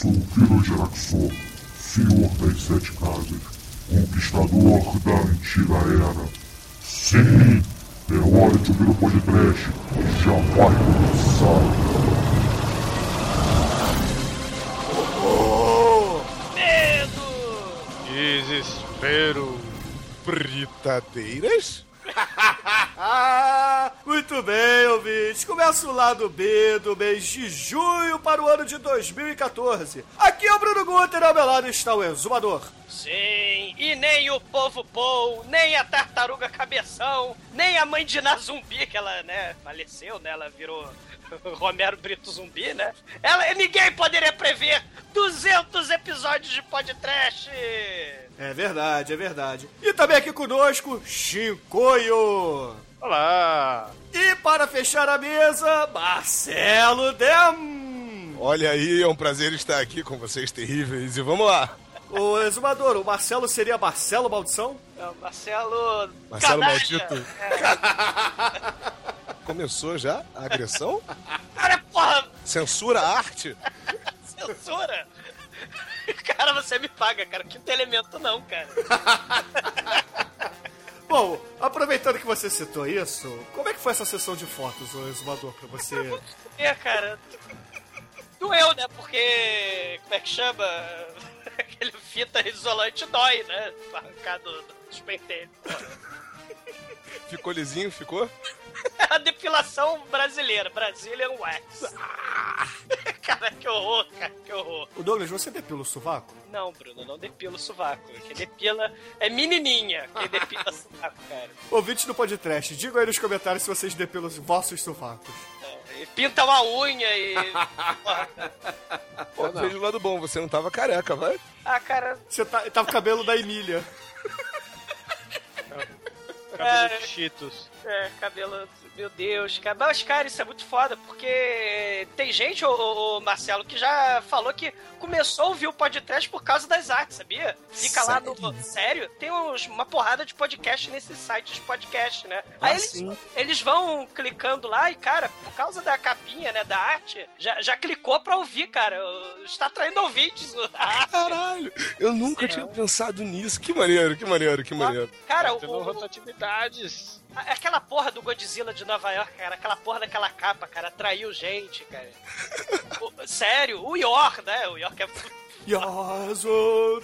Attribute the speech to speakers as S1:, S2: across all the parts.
S1: sou o filho Geraxor, senhor das sete casas, conquistador da antiga era. Sim, é hora de ouvir o podcast, já vai começar.
S2: Medo!
S3: Desespero. Britadeiras?
S4: Muito bem, ouvintes. Começa o lado B do mês de junho para o ano de 2014. Aqui é o Bruno Guter, ao meu lado está o Exumador.
S2: Sim, e nem o povo Paul, nem a tartaruga cabeção, nem a mãe de Nazumbi, que ela, né, faleceu, né? Ela virou Romero Brito Zumbi, né? Ela, ninguém poderia prever 200 episódios de podcast.
S4: É verdade, é verdade. E também aqui conosco, Chicoio.
S3: Olá!
S4: E para fechar a mesa, Marcelo Dem.
S3: Olha aí, é um prazer estar aqui com vocês terríveis e vamos lá!
S4: O exumador, o Marcelo seria Marcelo Maldição?
S2: É, Marcelo.
S3: Marcelo
S2: Canalha.
S3: Maldito. Começou já a agressão?
S2: Cara, porra,
S3: Censura a arte?
S2: censura! Cara, você me paga, cara. Quinto elemento não, cara.
S4: Bom, aproveitando que você citou isso, como é que foi essa sessão de fotos, o exumador, pra você...
S2: É, cara. Doeu, né? Porque. Como é que chama? Aquele fita isolante dói, né? Arrancar do- dos penteiros.
S3: Ficou lisinho? Ficou?
S2: É a depilação brasileira. Brazilian Wax. cara, que horror, cara. Que horror.
S4: O Douglas, você depila o sovaco?
S2: Não, Bruno, não depila o sovaco. Quem depila é menininha. Quem depila sovaco, cara.
S4: Ouvintes do podcast, digam aí nos comentários se vocês depilam os vossos sovacos.
S2: É, e pinta uma unha e.
S3: Pô, veja o lado bom, você não tava careca, vai?
S2: Ah, cara.
S4: Você tá, tava o cabelo da Emília.
S2: É.
S5: de Cheetos.
S2: É, cabelo. Meu Deus, cara. Mas, cara, isso é muito foda, porque tem gente, ô, ô, ô, Marcelo, que já falou que começou a ouvir o podcast por causa das artes, sabia? Fica lá no. Sério? Tem uns- uma porrada de podcast nesses sites de podcast, né? Aí eles, eles vão clicando lá e, cara, por causa da capinha, né, da arte, já, já clicou pra ouvir, cara. Está atraindo ouvintes.
S3: Caralho, eu nunca tinha pensado nisso. Que maneiro, que maneiro, que maneiro.
S2: Cara,
S5: Tendo
S2: o,
S5: rotatividades.
S2: Aquela porra do Godzilla de Nova York, cara, aquela porra daquela capa, cara, atraiu gente, cara. O- sério, o York, né? O York é.
S4: Oh.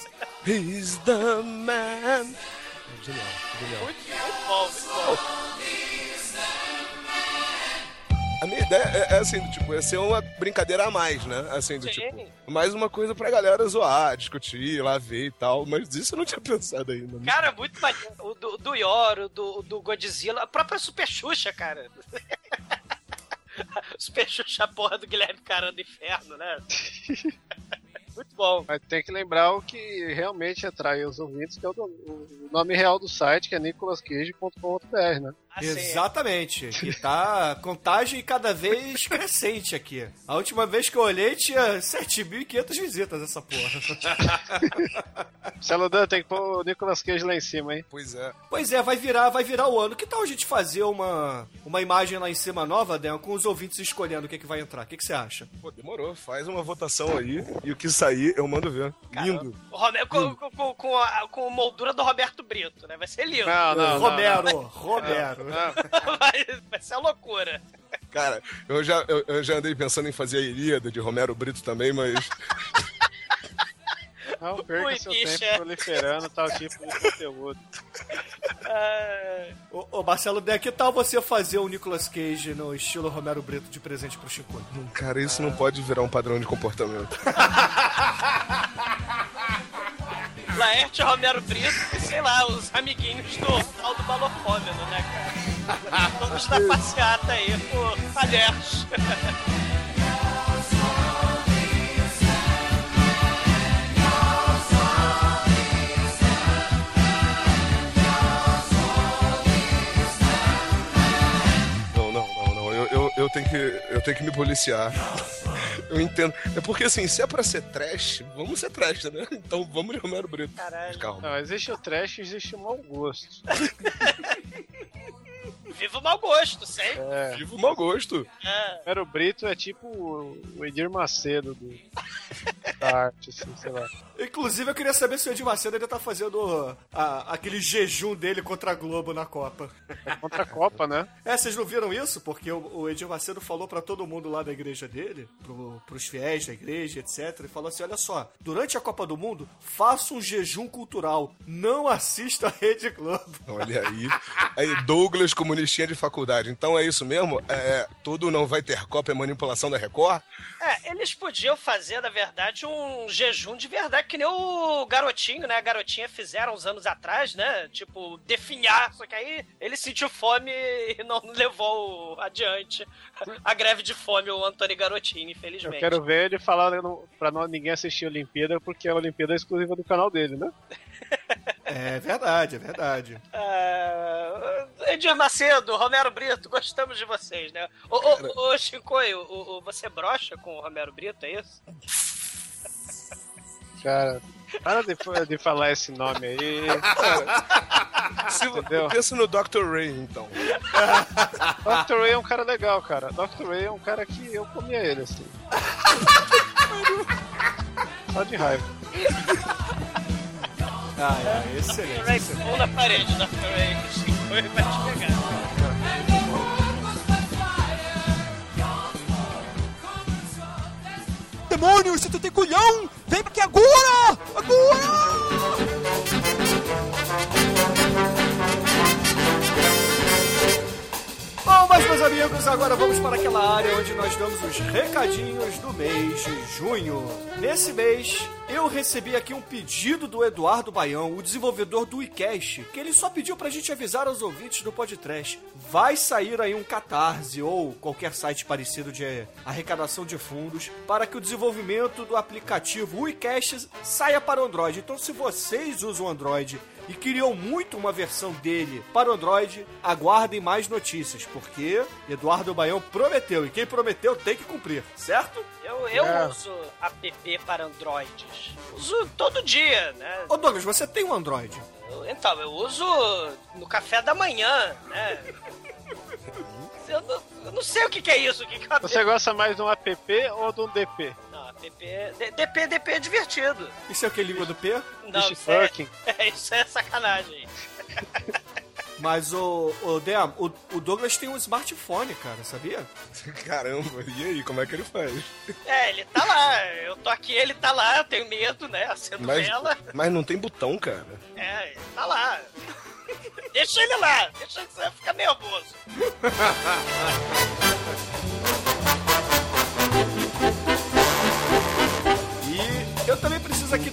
S3: He's the man. Genial, genial.
S2: Muito, muito bom, muito bom.
S3: A minha ideia é, é assim, do tipo, ia ser uma brincadeira a mais, né? Assim, do
S2: Sim.
S3: tipo, mais uma coisa pra galera zoar, discutir, ir lá ver e tal. Mas isso eu não tinha pensado ainda. né?
S2: Cara, muito maneiro. O do, do Yor, o do, do Godzilla, a própria Super Xuxa, cara. Super Xuxa, a porra do Guilherme Caramba do Inferno, né? Muito bom.
S5: Mas tem que lembrar o que realmente atrai os ouvintes, que é o, do- o nome real do site, que é nicolascage.com.br, né?
S2: Assim,
S4: Exatamente. Que tá contagem cada vez crescente aqui. A última vez que eu olhei tinha 7.500 visitas essa porra.
S5: Celudan tem que pôr o Nicolas Cage lá em cima, hein?
S3: Pois é.
S4: Pois é, vai virar, vai virar o ano. Que tal a gente fazer uma, uma imagem lá em cima nova, Dan, com os ouvintes escolhendo o que, que vai entrar? O que, que você acha?
S3: Pô, demorou. Faz uma votação aí e o que sair eu mando ver. Lindo.
S2: O Romero, com, com, com, com a, com a moldura do Roberto Brito, né? Vai ser lindo.
S5: Não, não,
S4: Romero, Romero.
S5: não.
S2: Vai, vai ser loucura.
S3: Cara, eu já, eu, eu já andei pensando em fazer a Ilíada de Romero Brito também, mas.
S5: Não perca
S2: Ui,
S5: seu
S2: bicha.
S5: tempo proliferando tal tipo de conteúdo.
S2: Ah,
S4: Ô, ô, Marcelo, Dan, que tal você fazer o Nicolas Cage no estilo Romero Brito de presente pro Chico?
S3: Cara, isso não pode virar um padrão de comportamento.
S2: Laerte Romero Brito e, sei lá, os amiguinhos do tal do balofômeno, né, cara? Todos na passeata aí, por Laerte.
S3: Eu, tenho que, eu tenho que me policiar. Eu entendo. É porque assim, se é pra ser trash, vamos ser trash, né? Então vamos de Romero Brito.
S2: Caralho.
S3: Calma.
S5: Não, existe o trash e existe o mau gosto.
S2: Viva o mau gosto, sempre.
S5: É.
S3: Viva o mau gosto.
S2: É.
S5: Romero Brito é tipo o Edir Macedo do, da arte, assim, sei lá.
S4: Inclusive, eu queria saber se o Edir Macedo ainda tá fazendo a- aquele jejum dele contra a Globo na Copa.
S5: É contra a Copa, né?
S4: É, vocês não viram isso? Porque o, o Edir Macedo falou pra todo mundo lá da igreja dele, pro, pros fiéis da igreja, etc. E falou assim: olha só, durante a Copa do Mundo, faça um jejum cultural. Não assista a Rede Globo.
S3: Olha aí. Aí, Douglas, comunistinha de faculdade. Então é isso mesmo? É, tudo não vai ter Copa é manipulação da Record?
S2: É, eles podiam fazer, na verdade, um jejum de verdade, que nem o garotinho, né? A garotinha fizeram uns anos atrás, né? Tipo, definhar. Só que aí ele sentiu fome e não levou adiante a greve de fome, o Antônio Garotinho,
S5: Eu
S2: infelizmente.
S5: quero ver ele falar pra não, ninguém assistir a Olimpíada, porque a Olimpíada é exclusiva do canal dele, né?
S4: É verdade, é verdade.
S2: Ah, Edir Macedo, Romero Brito, gostamos de vocês, né? Ô, ô, ô Chicoio, ô, você brocha com o Romero Brito, é isso?
S5: Cara, para de, de falar esse nome aí.
S3: Se, pensa no Dr. Ray, então.
S5: Dr. Ray é um cara legal, cara. Dr. Ray é um cara que eu comia ele, assim. Só de raiva.
S4: Ah, é, excelente.
S2: Ray, pão na parede, Dr. Ray, o Chicoio vai te pegar.
S6: Demônio, se tu tem culhão, vem aqui agora! Agora!
S4: Bom, mas meus amigos, agora vamos para aquela área onde nós damos os recadinhos do mês de junho. Nesse mês, eu recebi aqui um pedido do Eduardo Baião, o desenvolvedor do iCast, que ele só pediu pra gente avisar aos ouvintes do podcast. Vai sair aí um catarse ou qualquer site parecido de arrecadação de fundos para que o desenvolvimento do aplicativo iCast saia para o Android. Então, se vocês usam Android e queriam muito uma versão dele para o Android, aguardem mais notícias, porque Eduardo Baião prometeu, e quem prometeu tem que cumprir, certo?
S2: Eu, eu
S5: É.
S2: uso app para Androids. Uso todo dia, né?
S4: Ô Douglas, você tem um Android?
S2: Eu- Então, eu uso no café da manhã, né? Eu não, eu não sei o que, que é isso. O que, que é app?
S5: Você gosta mais de um app ou de um DP?
S2: Não, app. D- DP, DP é divertido.
S4: Isso é o que? Língua do P?
S2: Não, isso é,
S5: fucking.
S2: é, isso é sacanagem.
S4: Mas o, o Deam, o, o Douglas tem um smartphone, cara, sabia?
S3: Caramba, e aí, como é que ele faz?
S2: É, ele tá lá. Eu tô aqui, ele tá lá. Eu tenho medo, né? Acendo
S3: Mas,
S2: vela.
S3: mas não tem botão, cara.
S2: É, ele tá lá. Deixa ele lá. Deixa ele ficar nervoso.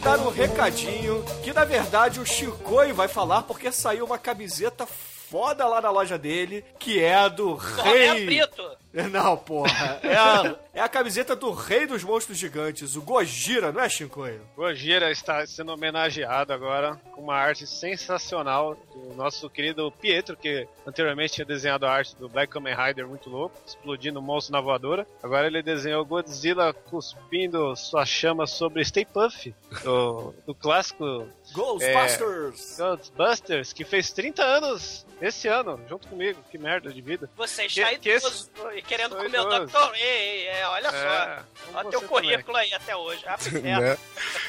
S4: Dar um recadinho, que na verdade o Chicoi vai falar porque saiu uma camiseta foda lá na loja dele, que é a do rei...
S2: Brito.
S4: Não, porra. É a, é a camiseta do rei dos monstros gigantes, o Gojira, não é, Shinkoio?
S5: Gojira está sendo homenageado agora com uma arte sensacional do nosso querido Pietro, que anteriormente tinha desenhado a arte do Black Kamen Rider muito louco, explodindo o monstro na voadora. Agora ele desenhou Godzilla cuspindo sua chama sobre Stay Puff, do, do clássico
S4: Ghostbusters!
S5: Ghostbusters, que fez 30 anos esse ano, junto comigo. Que merda de vida.
S2: Você
S5: Que-
S2: está
S5: que esse-
S2: idoso e querendo
S5: sou
S2: comer o
S5: idoso.
S2: Dr. Ray. É, olha
S5: É,
S2: só. Olha teu currículo aí até hoje. Ah, inferno.
S3: Né?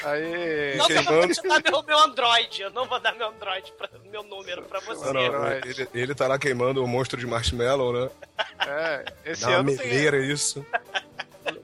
S5: Aí.
S2: Não, que eu não vou dar meu, meu Android. Eu não vou dar meu Android, pra, meu número pra você.
S3: Não, não, ele, ele tá lá queimando o monstro de marshmallow, né?
S5: É, esse
S3: Dá uma
S5: ano tem,
S3: meleira isso.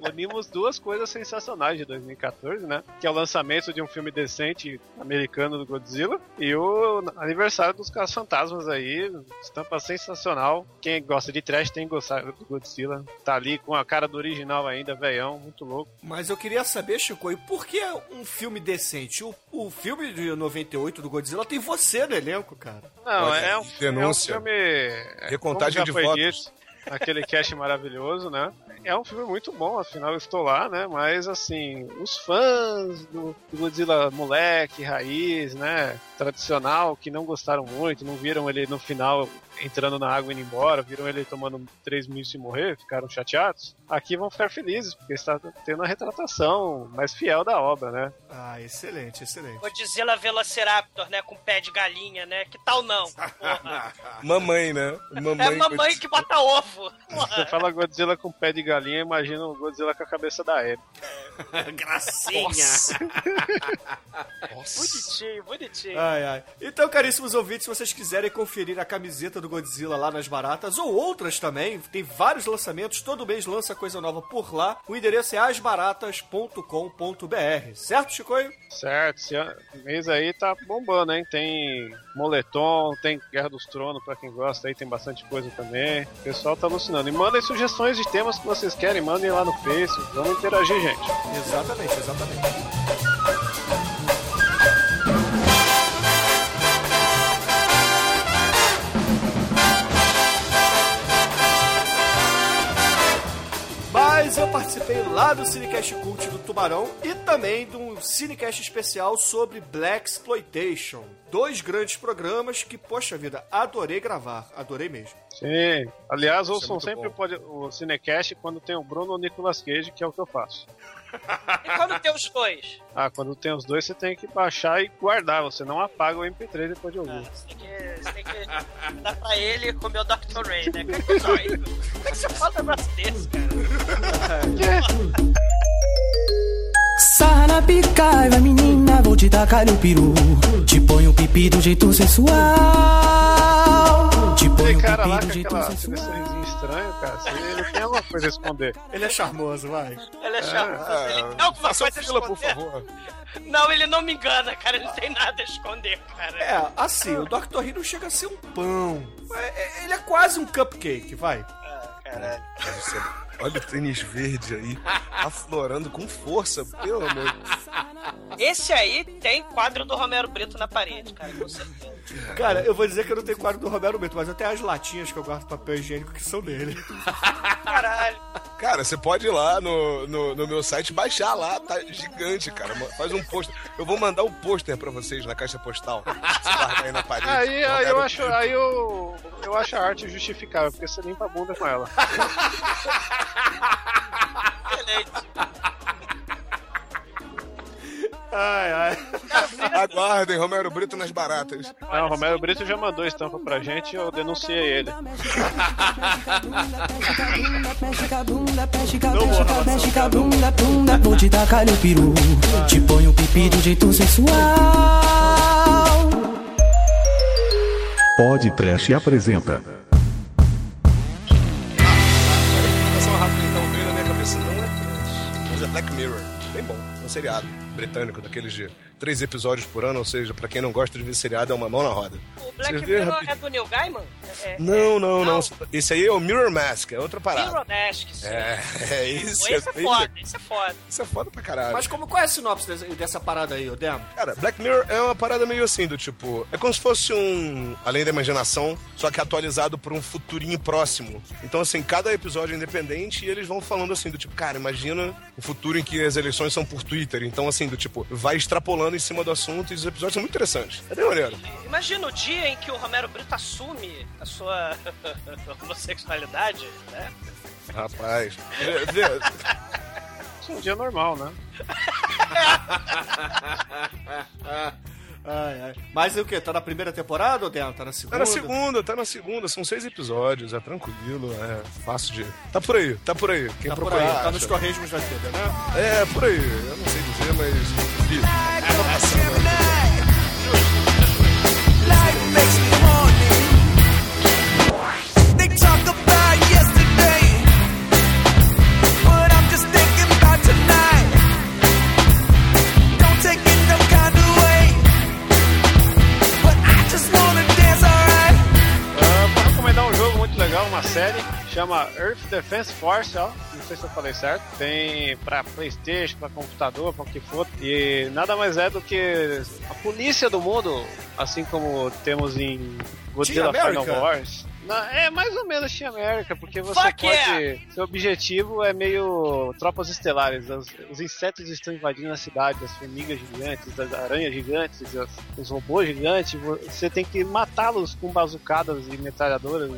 S5: unimos duas coisas sensacionais de 2014, né? Que é o lançamento de um filme decente americano do Godzilla e o aniversário dos Casos Fantasmas aí, estampa sensacional. Quem gosta de trash tem que gostar do Godzilla. Tá ali com a cara do original ainda, velhão, muito louco.
S4: Mas eu queria saber, Chico, por que um filme decente? O, o filme de 98 do Godzilla tem você no elenco, cara.
S5: Não,
S3: Olha
S5: é um,
S3: denúncia.
S5: é um filme. é,
S3: Recontagem de votos.
S5: dito, aquele cast maravilhoso, né? É um filme muito bom, afinal eu estou lá, né? Mas assim, os fãs do, Godzilla moleque, raiz, né? Tradicional, que não gostaram muito, não viram ele no final entrando na água e indo embora, viram ele tomando 3 mil sem morrer, ficaram chateados. Aqui vão ficar felizes, porque está tendo a retratação mais fiel da obra, né?
S4: Ah, excelente, excelente.
S2: Godzilla Velociraptor, né? Com pé de galinha, né? Que tal não? Porra.
S3: Mamãe, né? Mamãe,
S2: É mamãe que bota ovo.
S5: Você fala Godzilla com pé de galinha, imagina o Godzilla com a cabeça da Abby.
S4: Gracinha.
S2: Bonitinho, bonitinho.
S4: Ai, ai. Então, caríssimos ouvintes, se vocês quiserem conferir a camiseta do Godzilla lá nas baratas, ou outras também, tem vários lançamentos, todo mês lança coisa nova por lá. O endereço é asbaratas.com.br, certo, Chicoio?
S5: Certo, esse mês aí tá bombando, hein? Tem Moletom, tem Guerra dos Tronos, pra quem gosta aí, tem bastante coisa também. O pessoal tá alucinando. E mandem sugestões de temas que vocês querem, mandem lá no Face, vamos interagir, gente.
S4: Exatamente, exatamente. Lá do Cinecast Cult do Tubarão e também de um Cinecast especial sobre Black Exploitation. Dois grandes programas que, poxa vida, adorei gravar. Adorei mesmo.
S5: Sim. Aliás,
S3: Isso é
S5: ouçam
S3: muito
S5: sempre
S3: bom.
S5: o, Cinecast quando tem o Bruno ou o Nicolas Cage, que é o que eu faço.
S2: E quando tem os dois?
S5: Ah, quando tem os dois, você tem que baixar e guardar. Você não apaga o MP3 depois de
S2: Ah,
S5: ouvir.
S2: Você tem que, você tem que dar pra ele comer o Dr. Ray, né? Como é que dói? Como é que você fala um negócio desse, cara?
S7: Sarra na menina, vou te tacar o peru. Te põe o pipi do jeito sensual. Te põe
S5: Aquele
S7: o
S5: cara lá
S7: pipi
S5: com
S7: do jeito
S5: aquela, sorrisinho estranho, cara, se ele tem alguma coisa a esconder.
S4: Ele é charmoso, vai.
S2: Ele é charmoso, ele tem alguma coisa a
S3: fila, por
S2: esconder.
S3: favor.
S2: Não, ele não me engana, cara. Ele não tem nada a esconder, cara.
S4: É, assim, o Dr. Não chega a ser um pão. É, é, ele é quase um cupcake, vai.
S2: Ah, caralho.
S3: Olha o tênis verde aí, aflorando com força, pelo amor.
S2: Esse aí tem quadro do Romero Brito na parede, cara, com certeza.
S4: Cara, eu vou dizer que eu não tenho quadro do Roberto Bento, mas eu tenho as latinhas que eu guardo papel higiênico que são dele.
S2: Caralho.
S3: Cara, você pode ir lá no, no, no meu site baixar lá, tá gigante, cara. Faz um pôster. Eu vou mandar o pôster pra vocês na caixa postal. Aí na parede.
S5: Aí, aí eu acho, aí eu, eu acho a arte justificável, porque você limpa a bunda com ela.
S2: Excelente.
S4: Ai, ai.
S3: Aguardem, Romero Brito nas baratas.
S5: Não, o Romero Brito já mandou estampa pra gente e eu denunciei ele.
S7: Vou te tacar o peru. Te põe o pipi do jeito sensual.
S1: Pod Trash apresenta
S3: rápida, então, veio na minha cabeça, não é trash, mas é Black Mirror. Bem bom, um seriado britânico, daqueles de três episódios por ano, ou seja, pra quem não gosta de ver seriado, é uma mão na roda.
S2: O Black Mirror é do Neil Gaiman? É, é-
S3: Não, não, não.
S2: Não.
S3: Esse aí é o Mirror Mask, é outra parada.
S2: Mirror Mask, sim.
S3: É, é isso.
S2: Esse é
S3: bem-
S2: foda, esse é foda.
S3: Isso é foda pra caralho.
S4: Mas como, qual é a sinopse dessa, dessa parada aí, ô Demo?
S3: Cara, Black Mirror é uma parada meio assim, do tipo. É como se fosse um. Além da imaginação, só que atualizado por um futurinho próximo. Então, assim, cada episódio é independente e eles vão falando assim, do tipo, cara, imagina o futuro em que as eleições são por Twitter. Então, assim, do tipo, vai extrapolando em cima do assunto e os episódios são muito interessantes. É bem maneiro.
S2: Imagina o dia em que o Romero Brito assume a sua homossexualidade, né?
S3: Rapaz.
S5: Isso é um dia normal, né?
S4: Ai, ai. Mas o quê? Tá na primeira temporada, ô Demo? Tá na segunda?
S3: Tá na segunda, tá na segunda. São seis episódios, é tranquilo, é fácil de. Tá por aí, tá por aí. Quem
S4: Tá por
S3: procurar.
S4: aí, tá
S3: acha.
S4: nos torresmos da vida, né?
S3: É, por aí. Eu não sei dizer, mas. vi. Tá passando.
S7: Life
S5: série, chama Earth Defense Force, ó. Não sei se eu falei certo. Tem pra Playstation, pra computador, pra o que for. E nada mais é do que a polícia do mundo, assim como temos em Godzilla Final? Wars. É mais ou menos Team América, porque você
S2: Fuck
S5: pode.
S2: yeah!
S5: Seu objetivo é meio tropas estelares. Os, os insetos estão invadindo a cidade, as formigas gigantes, as aranhas gigantes, as- os robôs gigantes. Você tem que matá-los com bazucadas e metralhadoras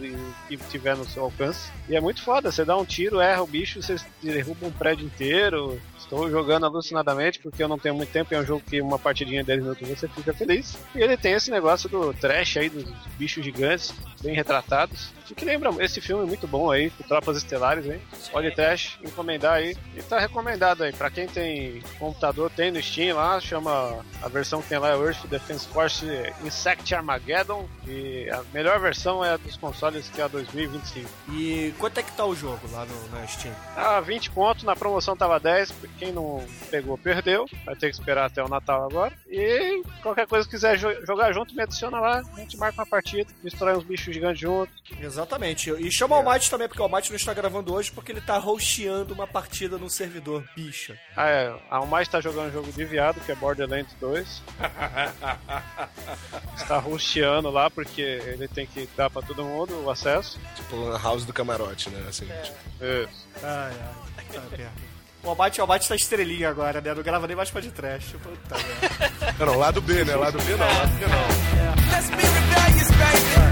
S5: e o que tiver no seu alcance. E é muito foda, você dá um tiro, erra o bicho, você derruba um prédio inteiro. Estou jogando alucinadamente porque eu não tenho muito tempo. É um jogo que uma partidinha de 10 minutos você fica feliz. E ele tem esse negócio do trash aí, dos bichos gigantes, bem retratados. O que lembra esse filme muito bom aí, com Tropas Estelares, hein? Olha trash, encomendar aí. E tá recomendado aí. Pra quem tem computador, tem no Steam lá, chama. A versão que tem lá é Earth Defense Force Insect Armageddon. E a melhor versão é a dos consoles que é a 2025.
S4: E quanto é que tá o jogo lá no, na Steam?
S5: Ah, 20 pontos, na promoção tava 10. Quem não pegou, perdeu. Vai ter que esperar até o Natal agora. E qualquer coisa que quiser jo- jogar junto, me adiciona lá. A gente marca uma partida, misturar uns bichos gigantes juntos.
S4: Exatamente. E chama o Almighty também, porque o Almighty não está gravando hoje, porque ele tá hosteando uma partida no servidor bicha.
S5: Ah, é. A mais tá jogando um jogo de viado, que é Borderlands 2. Está rosteando lá, porque ele tem que dar pra todo mundo o acesso.
S3: Tipo, na house do camarote, né? Assim, tipo,
S5: Isso.
S4: Ai, ai. Tá. O Almighty, o Almighty tá estrelinha agora, né? Não grava nem mais pra de trash. Puta merda.
S3: Não, lado B, né? Lado B não, lado B não.
S6: Let's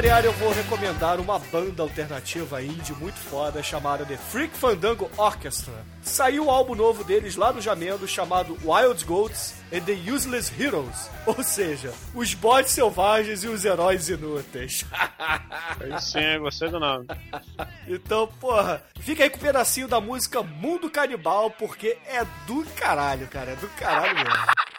S4: variar, eu vou recomendar uma banda alternativa indie muito foda chamada The Freak Fandango Orchestra. Saiu o álbum novo deles lá no Jamendo chamado Wild Goats and the Useless Heroes. Ou seja, os bots selvagens e os heróis inúteis.
S5: Aí sim, gostei do nome.
S4: Então, porra, fica aí com um pedacinho da música Mundo Canibal, porque é do caralho, cara. É do caralho mesmo.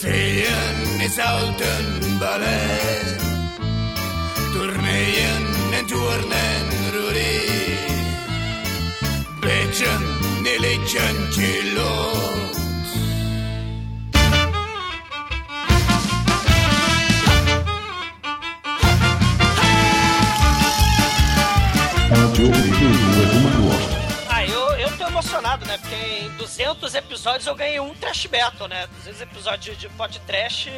S6: Feeën is houten ballet. Toerneeën en toernen en
S2: roerie. Beetje, een liedje. Emocionado, né? Porque em 200 episódios eu ganhei um trash battle, né? 200 episódios de pod trash.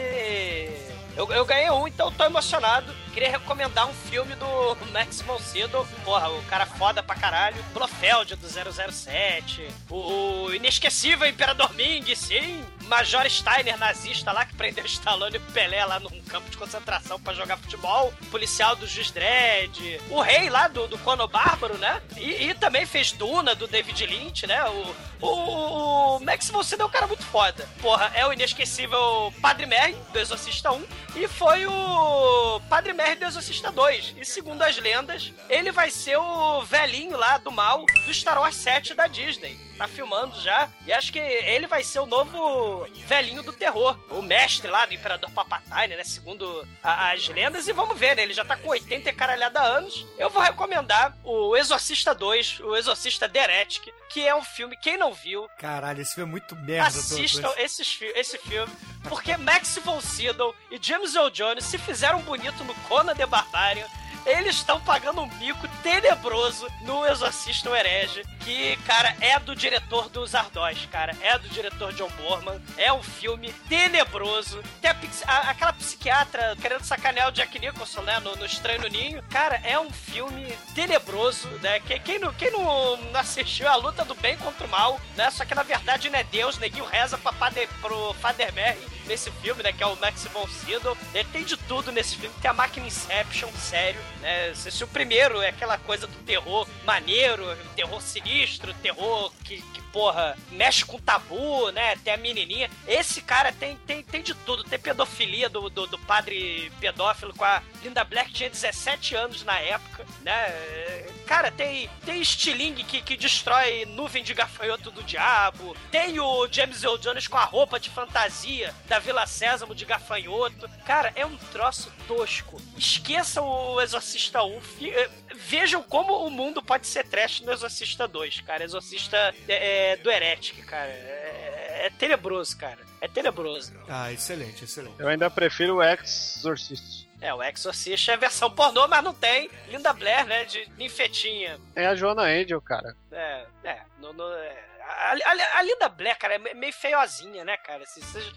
S2: Eu, eu ganhei um, então tô emocionado. Queria recomendar um filme do Max von Sydow. Porra, o cara foda pra caralho. Blofeld do 007. O, o inesquecível Imperador Ming, sim. Major Steiner, nazista lá, que prendeu Stallone e Pelé lá num campo de concentração pra jogar futebol. Policial do Juiz Dredd. O rei lá do, do Cono Bárbaro, né? E, e também fez Duna, do David Lynch, né? O, o, o Max von é um cara muito foda. Porra, é o inesquecível Padre Merry, do Exorcista 1. E foi o Padre Merry do Exorcista 2. E segundo as lendas, ele vai ser o velhinho lá do mal do Star Wars 7 da Disney. Tá filmando já. E acho que ele vai ser o novo velhinho do terror. O mestre lá do Imperador Papatine, né? Segundo a- as lendas. E vamos ver, né? Ele já tá com 80 e caralhada anos. Eu vou recomendar o Exorcista 2, o Exorcista The Heretic, que é um filme, quem não viu,
S4: Caralho, esse filme é muito merda.
S2: assistam esses fi- esse filme, porque Max von Sydow e James Earl Jones se fizeram bonito no Conan the Barbarian. Eles estão pagando um bico tenebroso no Exorcista o Herege, que, cara, é do diretor dos Ardós, cara. É do diretor John Borman. É um filme tenebroso. Tem a a- aquela psiquiatra querendo sacanear o Jack Nicholson, né? No, no Estranho no Ninho. Cara, é um filme tenebroso, né? Quem, quem, não, quem não assistiu a luta do bem contra o mal, né? Só que na verdade não é Deus, neguinho reza pra Fader, pro Father Mary nesse filme, né? Que é o Max von Sydow. Ele tem de tudo nesse filme. Tem a máquina Inception, sério, né? Se, se o primeiro é aquela coisa do terror maneiro, terror sinistro, terror que, que porra, mexe com tabu, né? Tem a menininha. Esse cara tem, tem, tem de tudo. Tem pedofilia do, do, do padre pedófilo com a Linda Black, tinha 17 anos na época, né? Cara, tem, tem estilingue que, que destrói nuvem de gafanhoto do diabo. Tem o James Earl Jones com a roupa de fantasia da Vila Sésamo de gafanhoto. Cara, é um troço tosco. Esqueçam o Exorcista 1. Vejam como o mundo pode ser trash no Exorcista 2, cara. Exorcista é, é, do Heretic, cara. É, é tenebroso, cara. É tenebroso.
S4: Ah, excelente, excelente.
S5: Eu ainda prefiro o Exorcist.
S2: É, o Exorcista é a versão pornô, mas não tem Linda Blair, né? De ninfetinha.
S5: É a Joana Angel, cara.
S2: É, é. No, no- é. A, a- a Linda Blair, cara, é me- meio feiozinha, né, cara? Se se,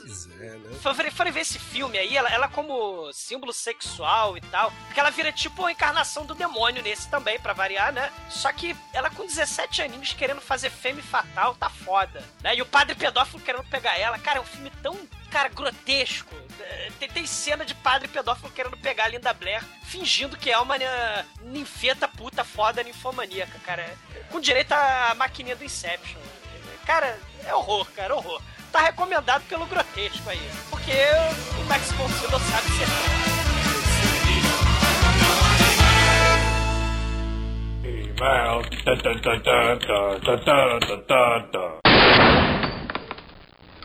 S3: Pois é, né?
S2: forem forem ver esse filme aí, ela, ela como símbolo sexual e tal, porque ela vira tipo a encarnação do demônio nesse também, pra variar, né? Só que ela com 17 aninhos querendo fazer fêmea fatal, tá foda, né? E o padre pedófilo querendo pegar ela. Cara, é um filme tão, cara, grotesco. Tem, tem cena de padre pedófilo querendo pegar a Linda Blair, fingindo que é uma ninfeta puta foda ninfomaníaca, cara. Com direito à maquininha do Inception. Cara, é horror, cara, horror. Tá recomendado pelo grotesco aí. Porque o Max Sydow sabe ser.
S8: Email.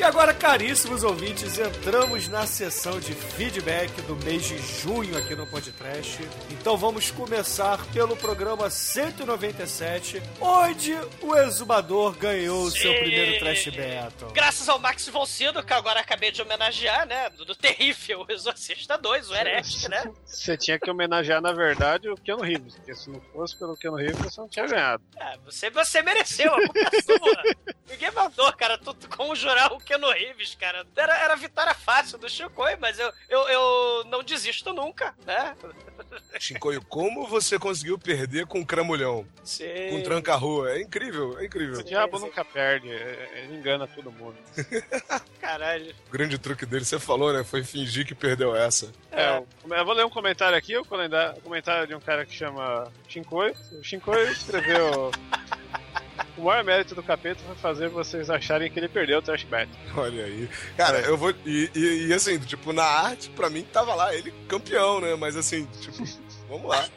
S4: E agora, caríssimos ouvintes, entramos na sessão de feedback do mês de junho aqui no Podcast. Então vamos começar pelo programa 197, onde o Exumador ganhou o seu primeiro Trash Battle.
S2: Graças ao Max von Sydow, que agora acabei de homenagear, né? Do, do terrível Exorcista 2, o Heretic, né?
S5: Você tinha que homenagear, na verdade, o Keanu Reeves. Porque se não fosse pelo Keanu Reeves, você não tinha ganhado.
S2: Ah, você, você mereceu, a culpa é sua. Ninguém mandou, cara, tu conjurar o Keanu Reeves, cara. Era, era vitória fácil do Chicoio, mas eu, eu, eu não desisto nunca, né?
S3: Shinkoio, como você conseguiu perder com o cramulhão?
S2: Sim.
S3: Com tranca-rua? É incrível, é incrível.
S5: O diabo nunca perde, é- ele engana todo mundo.
S2: Caralho.
S3: O grande truque dele, você falou, né? Foi fingir que perdeu essa.
S5: É, eu- vou ler um comentário aqui, o o comentário de um cara que chama Shinkoio. O Shinkoio escreveu. O maior mérito do capeta foi fazer vocês acharem que ele perdeu o Trash Battle.
S3: Olha aí. Cara, eu vou. E, e- e, assim, tipo, na arte, pra mim, tava lá, ele campeão, né? Mas assim, tipo, vamos lá.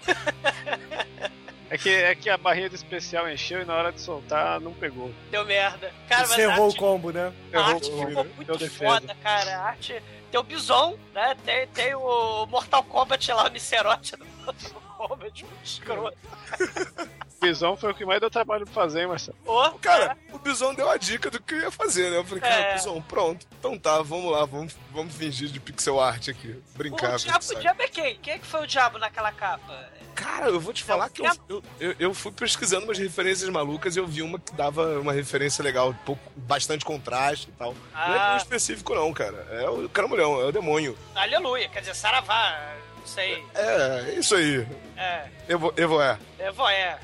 S5: É que, é que a barrinha de especial encheu e na hora de soltar não pegou.
S2: Deu merda. Cara,
S4: Você errou o
S2: arte,
S4: combo, né?
S2: a
S5: Errou
S2: arte
S5: o combo,
S2: ficou
S5: né?
S2: muito
S5: defesa.
S2: foda, cara. A arte... Tem o Bison, né? Tem, tem o Mortal Kombat lá, o Nicerote do Mortal Kombat, muito escroto.
S5: O Bison foi o que mais deu trabalho pra fazer, hein, Marcelo?
S2: Ô,
S3: Cara, o Bison deu a dica do que ia fazer, né? Eu falei, cara,
S2: É.
S3: Bison, pronto. Então tá, vamos lá, vamos, vamos fingir de pixel art aqui. Brincar.
S2: o, diabo, o diabo é quem? Quem é que foi o diabo naquela capa?
S3: Cara, eu vou te falar
S2: É
S3: que eu, eu, eu- eu fui pesquisando umas referências malucas e eu vi uma que dava uma referência legal, um pouco, bastante contraste e tal. Não é
S2: Ah.
S3: nenhum específico, não, cara. É o caramulhão, é o demônio.
S2: Aleluia, quer dizer, Saravá, não sei.
S3: É, é isso aí.
S2: É,
S3: Evo, Evo é.
S2: é voé.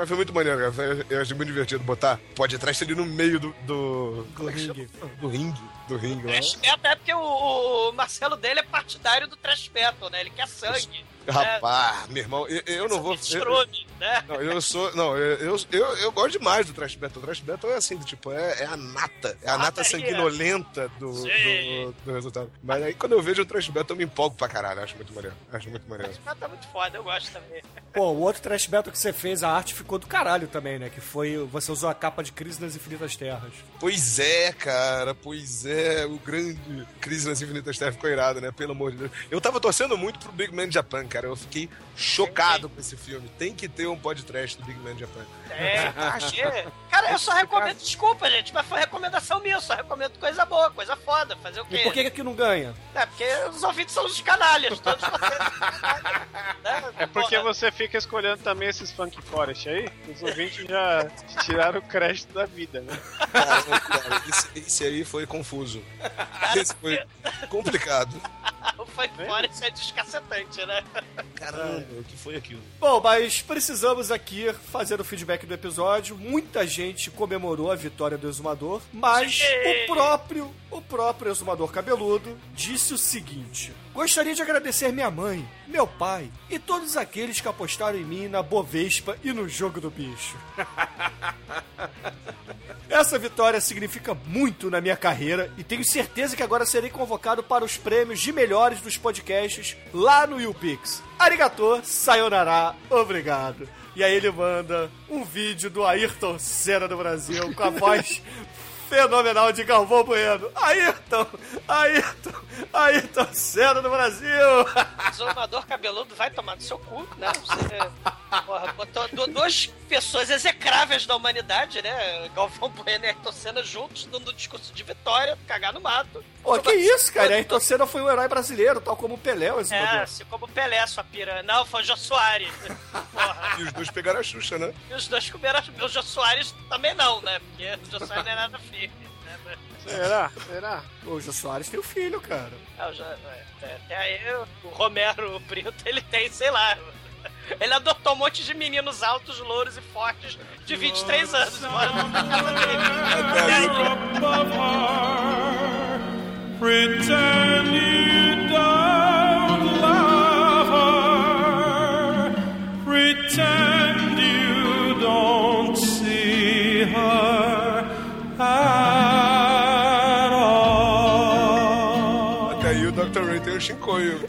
S3: Mas foi muito maneiro, cara. Foi- Eu achei muito divertido botar. Pode atrás ali no meio do. Do,
S4: Do ringue.
S3: do ringue. Do ringue lá.
S2: Trash Metal é porque o, o Marcelo dele é partidário do Trash Metal, né? Ele quer sangue.
S3: Rapaz, meu irmão, eu, eu não vou. Eu,
S2: Estrume, né?
S3: não, eu sou. Não, eu, eu, eu, eu gosto demais do Trash Battle. O Trash Battle é assim, do tipo, é, é a nata. É a nata sanguinolenta do, do, do resultado. Mas aí quando eu vejo o Trash Battle, eu me empolgo pra caralho. Acho muito maneiro. Acho muito maneiro.
S2: Mas tá muito foda, eu gosto também.
S4: Pô, o outro Trash Battle que você fez, a arte ficou do caralho também, né? Que foi. Você usou a capa de Crise nas Infinitas Terras.
S3: Pois é, cara, pois é. O grande Crise nas Infinitas Terras ficou irado, né? Pelo amor de Deus. Eu tava torcendo muito pro Big Man Japan, cara. Eu fiquei chocado com esse filme. Tem que ter um podcast do Big Man Japan.
S2: É, achei. Cara, eu só recomendo, desculpa, gente, mas foi recomendação minha, eu só recomendo coisa boa, coisa foda. Fazer o quê?
S4: E por que que aqui não ganha?
S2: É, porque os ouvintes são os canalhas, todos vocês. né?
S5: É porque
S2: Porra.
S5: você fica escolhendo também esses Funk Forest aí, os ouvintes já tiraram o crédito da vida, né?
S3: Cara, cara, esse, esse aí foi confuso. Esse foi complicado.
S2: O Funk Forest é descacetante, né?
S3: Caramba, o que foi aquilo?
S4: Bom, mas precisamos aqui fazer o feedback do episódio. Muita gente comemorou a vitória do exumador, mas
S2: Sim.
S4: o próprio, o próprio exumador cabeludo disse o seguinte: Gostaria de agradecer minha mãe, meu pai e todos aqueles que apostaram em mim na Bovespa e no jogo do bicho. Essa vitória significa muito na minha carreira e tenho certeza que agora serei convocado para os prêmios de melhores dos podcasts lá no YouPix. Arigato, sayonara, obrigado. E aí ele manda um vídeo do Ayrton Senna do Brasil com a voz fenomenal de Galvão Bueno. Ayrton, Ayrton, Ayrton Senna do Brasil.
S2: Exumador cabeludo vai tomar no seu cu, né? Você, porra, botou du- duas pessoas execráveis da humanidade, né? Galvão Bueno e Ayrton Senna juntos, dando um discurso de vitória, cagar no mato.
S4: Pô, que isso, cara? Ayrton Senna foi um herói brasileiro, tal como o Pelé, o
S2: É, assim como o Pelé, sua pira. Não, foi o Jô Soares. Porra.
S3: E os dois pegaram a Xuxa, né?
S2: E os dois comeram. O Jô Soares também não, né? Porque o Jô Soares não é nada firme. Né?
S5: Será? Será?
S4: O Jô Soares tem um filho, cara.
S2: Ah, o Jô- é, é, Até aí o Romero Brito, ele tem, sei lá. Ele adotou um monte de meninos altos, louros e fortes de 23 anos. Mora na casa dele.
S8: Pretend you don't love her. Pretend you don't see her
S3: Dr. Ray tem o Shinkoio.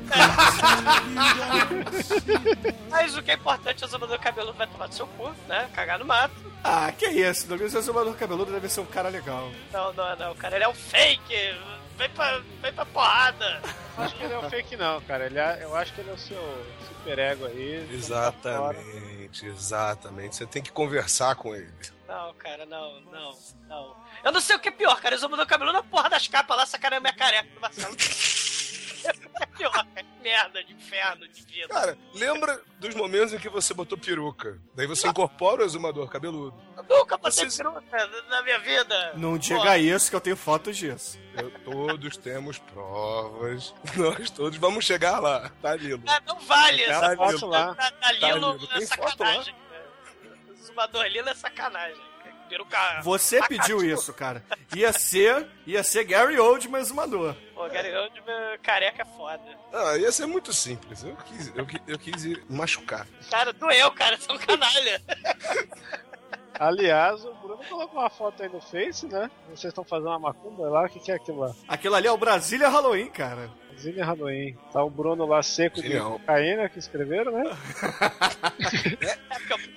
S2: Mas o que é importante é o Zamador Cabeludo vai tomar do seu cu, né? Cagar no mato.
S4: Ah, que isso, Douglas. O exumador cabeludo deve ser um cara legal.
S2: Não, não, não, cara. Ele é um fake. Vem pra, vem pra porrada.
S5: Acho que ele é um fake não, cara. Ele é- eu acho que ele é o seu super ego aí.
S3: Exatamente, exatamente. Você tem que conversar com ele.
S2: Não, cara, não, não, não. Eu não sei o que é pior, cara. Eles mudou o cabelo na porra das capas lá, sacaneia minha careca do Marcelo. é pior. Merda de inferno de vida.
S3: Cara, lembra dos momentos em que você botou peruca? Daí você incorpora o exumador cabeludo.
S2: Eu nunca passei
S3: Vocês-
S2: peruca na minha vida.
S4: Não diga isso que eu tenho fotos disso.
S3: Eu- todos temos provas. Nós todos vamos chegar lá. Tá, Lilo?
S2: Ah, não vale
S5: Tem
S2: essa
S5: foto
S2: foto
S5: lá.
S2: da, da Lilo
S3: Lilo.
S2: é
S3: Tem foto
S2: sacanagem. cara. Zumador Lilo é sacanagem. Peruca.
S4: Você pediu isso, cara. Ia ser, ia ser Gary Oldman exumador.
S2: Pô, Gary Oldman, careca é foda.
S3: Ah, ia ser muito simples. Eu quis, eu, eu quis ir machucar.
S2: Cara, doeu, cara, são canalha.
S5: Aliás, o Bruno colocou uma foto aí no Face, né? Vocês estão fazendo uma macumba lá, o que, que é aquilo lá?
S4: Aquilo ali é o Brasília Halloween, cara.
S5: Zine Halloween. Tá o Bruno lá seco
S3: Genial.
S5: de cocaína que escreveram, né?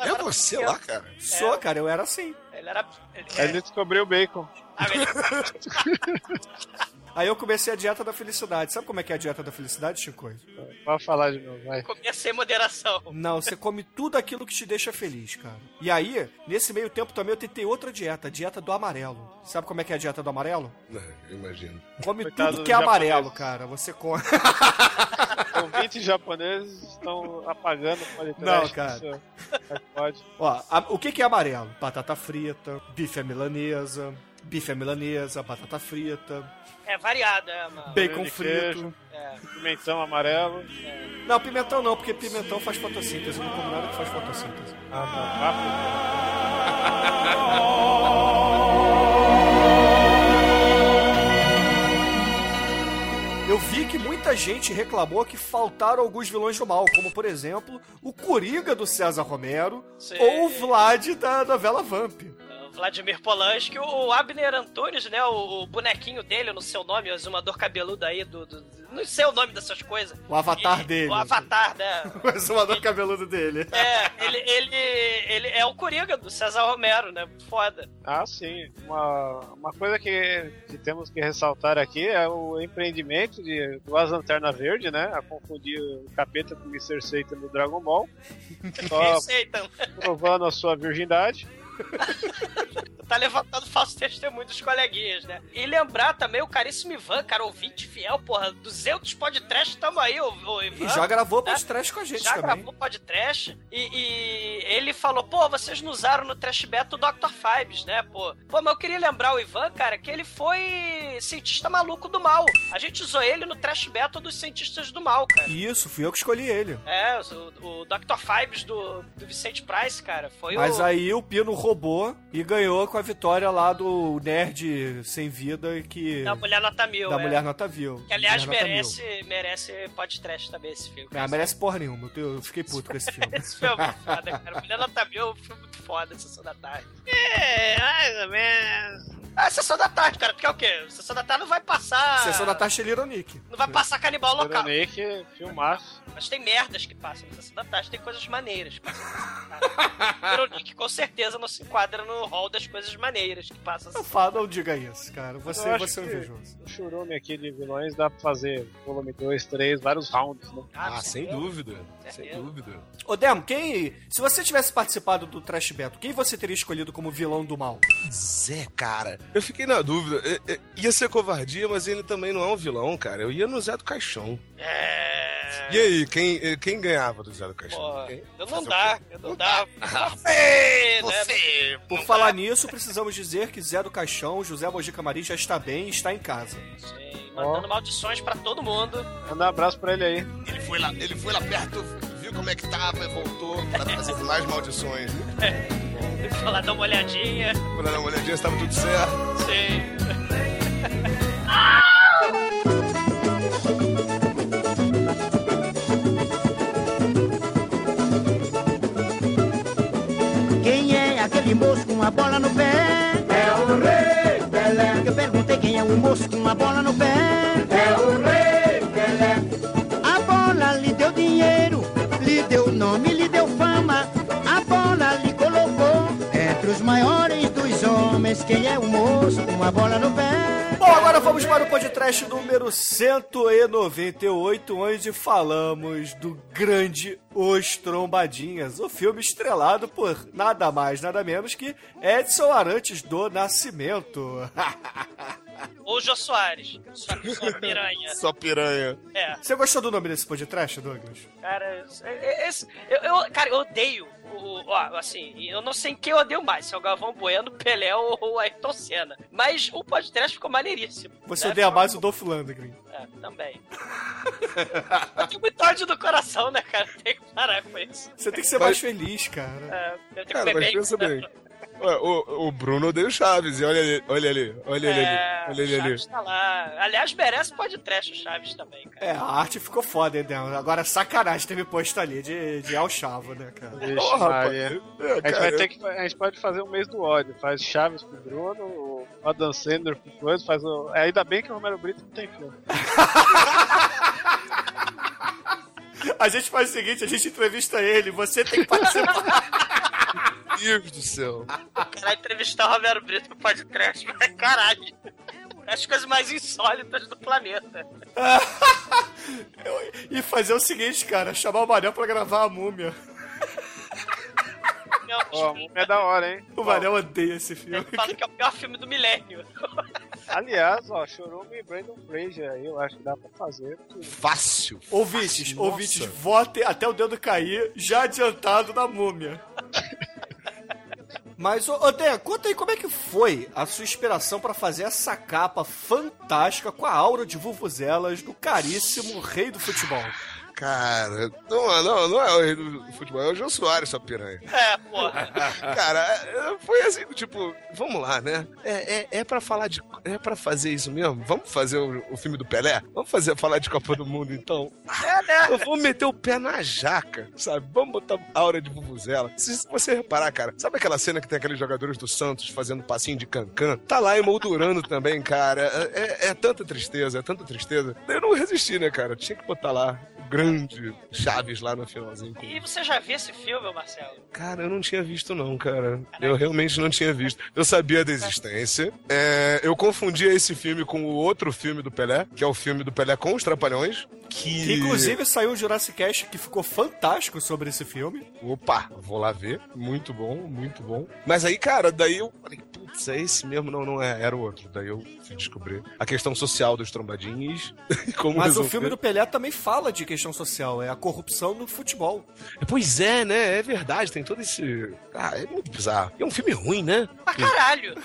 S2: É,
S3: É você lá, cara.
S4: Sou, cara, eu era assim.
S2: Ele era. Ele,
S5: ele descobriu o bacon.
S2: Ah, ele-
S4: Aí eu comecei a dieta da felicidade. Sabe como é que é a dieta da felicidade, Chico?
S5: Pode falar de novo, vai.
S2: comia sem moderação.
S4: Não, você come tudo aquilo que te deixa feliz, cara. E aí, nesse meio tempo também eu tentei outra dieta, a dieta do amarelo. Sabe como é que é a dieta do amarelo?
S3: Não, eu imagino.
S4: Come
S5: Coitado
S4: tudo que é amarelo, cara. Você come.
S5: Ouvintes japoneses estão apagando o.
S4: Não, cara.
S5: Mas pode.
S4: Ó, a- o que, que é amarelo? Batata frita, bife à milanesa, bife à milanesa, batata frita,
S2: É variada, é, mano.
S4: bacon frito.
S5: queijo.
S2: É.
S5: Pimentão amarelo.
S4: Não, pimentão não, porque pimentão faz fotossíntese. Não como nada que faz fotossíntese.
S5: Ah, não. Páprica.
S4: Eu vi que muita gente reclamou que faltaram alguns vilões do mal, como por exemplo o Coringa do César Romero
S2: Sim.
S4: ou o Vlad da novela Vamp.
S2: Vladimir Polanski, o Abner Antunes, né? O, o bonequinho dele no seu nome, o exumador cabeludo aí do. do- não sei o nome dessas coisas.
S4: O avatar
S2: E-
S4: dele.
S2: O avatar, né?
S4: O exumador cabeludo dele.
S2: É, ele, ele, ele é o Coringa do César Romero, né? Foda.
S5: Ah, sim. Uma, uma coisa que, que temos que ressaltar aqui é o empreendimento de, do Asa Lanterna Verde, né? A confundir o capeta com o Mr. Satan do Dragon Ball. Só provando a sua virgindade.
S2: Tá levantando falso testemunho dos coleguinhas, né? E lembrar também o caríssimo Ivan, cara, ouvinte fiel, porra, 200 podcast, tamo aí, ô Ivan.
S4: E já gravou
S2: É.
S4: podcast com a gente
S2: Já
S4: também.
S2: gravou podcast e, e ele falou, pô, vocês não usaram no Trash Beta o Dr. Fibes, né, pô? Pô, mas eu queria lembrar o Ivan, cara, que ele foi cientista maluco do mal. A gente usou ele no Trash Beta dos cientistas do mal, cara.
S4: Isso, fui eu que escolhi ele.
S2: É, o, o Dr. Fibes do, do Vicente Price, cara, foi
S4: Mas
S2: o...
S4: aí o Pino roubou e ganhou com a vitória lá do nerd sem vida que.
S2: Da Mulher Nota Mil,
S4: da
S2: é.
S4: mulher nota vil.
S2: Que, aliás,
S4: Mulher
S2: merece, merece podcast também esse filme.
S4: Mil. Ah, merece porra nenhuma. Eu fiquei puto com esse filme.
S2: Esse filme é muito foda, cara. Mulher Nota Mil é um filme muito foda, Sessão da Tarde.
S5: É, mais ou menos.
S2: Ah, Sessão da Tarde, cara, porque é o quê? Sessão da Tarde não vai passar...
S4: Sessão da Taxa Lironic.
S2: Não vai passar canibal local.
S5: Veronique, filmaço.
S2: Mas tem merdas que passam na Sessão da Tarde, tem coisas maneiras que passam na Sessão da Tarde. Veronique com certeza não se enquadra no hall das coisas maneiras que passam na
S4: Não fala, não diga isso, cara. Você,
S5: Eu acho
S4: você é um invejoso.
S5: O churume aqui de vilões dá pra fazer volume 2, 3, vários rounds, né?
S3: Ah, sem dúvida. Sem dúvida.
S4: Ô, Demo, quem. Se você tivesse participado do Trash Beto, quem você teria escolhido como vilão do mal?
S3: Zé, cara. Eu fiquei na dúvida. É, é, ia ser covardia, mas ele também não é um vilão, cara. Eu ia no Zé do Caixão.
S2: É...
S3: E aí, quem, eh, quem ganhava do Zé do Caixão?
S2: Eu não dá, eu não dá. Você, né?
S3: Você!
S4: Por falar nisso, precisamos dizer que Zé do Caixão, José Mojica Marim já está bem e está em casa.
S2: Sim, mandando maldições pra todo mundo.
S5: Manda um abraço pra ele aí.
S3: Ele foi lá, ele foi lá perto, viu como é que tava e voltou pra trazer mais maldições.
S2: Foi lá dar uma olhadinha.
S3: Quando dar uma olhadinha, se tava tudo certo.
S2: Sim.
S9: aquele moço com uma bola no pé? É o Rei Pelé. Eu perguntei quem é o moço com uma bola no pé? É o Rei Pelé. A bola lhe deu dinheiro, lhe deu nome, lhe deu fama. A bola lhe colocou entre os maiores dos homens. Quem é o moço com uma bola no pé?
S4: Bom, agora vamos para o podcast número 198, onde falamos do grande Os Trombadinhas, o filme estrelado por nada mais, nada menos que Edson Arantes do Nascimento.
S2: Ou Jô Soares. Só que só piranha.
S3: Só piranha.
S2: É,
S4: Você gostou do nome desse podcast, Douglas?
S2: cara, esse- esse- eu, eu- cara, eu odeio. O, ó, assim, eu não sei quem eu odeio mais, se é o Galvão Bueno, Pelé ou o Ayrton Senna. Mas o podcast ficou maneiríssimo.
S4: Você
S2: né?
S4: odeia mais o Dolph Lundgren.
S2: É, também. eu tenho muito ódio do coração, né, cara? Tem que parar com isso.
S4: Você tem que ser mais feliz, cara.
S2: É, eu tenho que
S3: Cara, mas
S2: beber.
S3: pensa bem. O, o Bruno odeia o Chaves, e olha ali, olha ali, olha ele ali,
S2: É,
S3: olha ele
S2: o
S3: ali.
S2: Chaves tá lá. Aliás, merece podcast o Chaves também, cara.
S4: É, a arte ficou foda, hein, Del? Agora, sacanagem teve posto ali de, de El Chavo, né, cara?
S5: Vixe,
S3: Porra. É,
S5: A gente,
S3: cara,
S5: vai ter que, a gente pode fazer um mês do ódio. Faz Chaves pro Bruno, o Adam Sandler pro coisa, faz o. é, Ainda bem que o Romero Brito não tem filme.
S4: A gente faz o seguinte, a gente entrevista ele, você tem que participar.
S3: Meu Deus do céu.
S2: Cara, entrevistar o Romero Brito no podcast, mas caralho. As coisas mais insólitas do planeta.
S4: e fazer o seguinte, cara, chamar o Manel pra gravar a múmia.
S2: Meu,
S5: Ó, a múmia é da hora, hein?
S4: O Manel odeia esse filme.
S2: ele fala que é o pior filme do milênio.
S5: Aliás, ó, Chorume e Brandon Fraser aí, eu acho que dá pra fazer.
S3: Fácil.
S4: Ouvintes,
S3: fácil,
S4: ouvintes,
S3: nossa.
S4: votem até o dedo cair, já adiantado na múmia. Mas, ô, Dan, conta aí como é que foi a sua inspiração pra fazer essa capa fantástica com a aura de vuvuzelas do caríssimo rei do futebol.
S3: Cara, não, não, não é o rei do futebol, é o Jô Soares, sua piranha.
S2: É, porra.
S3: Cara, é, foi assim, tipo, vamos lá, né? É, é, é pra falar de. É pra fazer isso mesmo? Vamos fazer o, o filme do Pelé? Vamos fazer falar de Copa do Mundo, então?
S2: É, né?
S3: Eu vou meter o pé na jaca, sabe? Vamos botar aura de vuvuzela. Se você reparar, cara, sabe aquela cena que tem aqueles jogadores do Santos fazendo passinho de cancan? Tá lá emoldurando também, cara. É, é, é tanta tristeza, é tanta tristeza. Eu não resisti, né, cara? Tinha que botar lá grande Chaves lá no finalzinho.
S2: E você já viu esse filme, Marcelo?
S3: Cara, eu não tinha visto, não, cara. Eu realmente não tinha visto. Eu sabia da existência. É, eu confundia esse filme com o outro filme do Pelé, que é o filme do Pelé com os Trapalhões. Que...
S4: Que, inclusive saiu um Jurassic Cast que ficou fantástico sobre esse filme.
S3: Opa, vou lá ver. Muito bom, muito bom. Mas aí, cara, daí eu falei, putz, é esse mesmo? Não, não é, era o outro. Daí eu fui descobrir a questão social dos trombadinhos. como
S4: Mas
S3: resolver.
S4: o filme do Pelé também fala de questão social, é a corrupção no futebol.
S3: Pois é, né? É verdade, tem todo esse. Ah, é muito bizarro. E é um filme ruim, né?
S2: Pra caralho.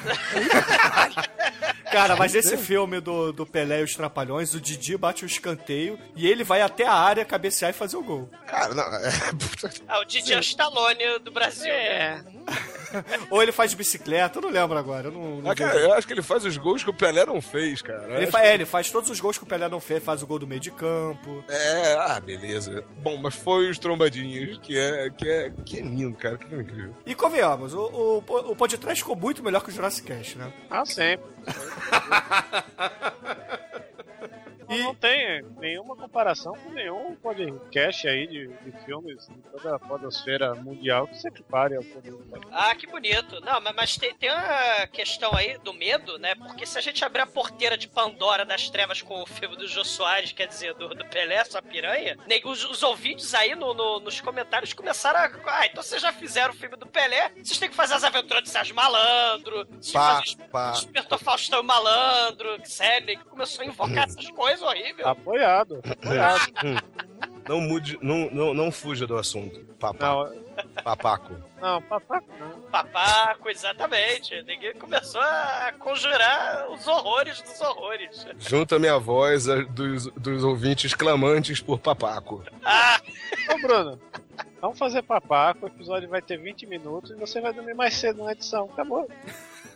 S4: Cara, mas esse filme do, do Pelé e os Trapalhões, o Didi bate o escanteio e ele vai até a área cabecear e fazer o gol.
S3: Cara, não. É...
S2: Ah, o Didi é o Stallone do Brasil.
S5: É.
S4: Ou ele faz de bicicleta, eu não lembro agora. Eu, não, não
S3: Ah, cara, eu acho que ele faz os gols que o Pelé não fez, cara. Eu
S4: ele, fa- é, ele faz todos os gols que o Pelé não fez, faz o gol do meio de campo.
S3: É, ah, beleza. Bom, mas foi os trombadinhos, que é, que é, que é lindo, cara, que é incrível.
S4: E convenhamos, o, o, o podcast ficou muito melhor que o Jurassic Cast, né?
S5: Ah, sempre. E... Não tem nenhuma comparação com nenhum podcast aí de, de filmes de toda a podosfera mundial que se equipare ao poder do Pelé.
S2: Ah, que bonito. Não, mas, mas tem, tem uma questão aí do medo, né? Porque se a gente abrir a porteira de Pandora das Trevas com o filme do Jô Soares, quer dizer, do, do Pelé, sua piranha, os, os ouvintes aí no, no- nos comentários começaram a. Ah, então vocês já fizeram o filme do Pelé, vocês têm que fazer as aventuras de Sérgio Malandro,
S3: Pá,
S2: fazer
S3: pá.
S2: Despertou Faustão Malandro, sério, que começou a invocar essas coisas horríveis.
S5: Apoiado, apoiado.
S3: Não mude, não, não, não fuja do assunto. Papá,
S5: Não,
S3: papaco.
S5: não, papaco não.
S2: Papaco, exatamente. Ninguém começou a conjurar os horrores dos horrores.
S3: Junta minha voz a dos, dos ouvintes clamantes por papaco.
S2: Ah,
S5: Ô, Bruno, vamos fazer papaco, o episódio vai ter 20 minutos e você vai dormir mais cedo na edição. Acabou.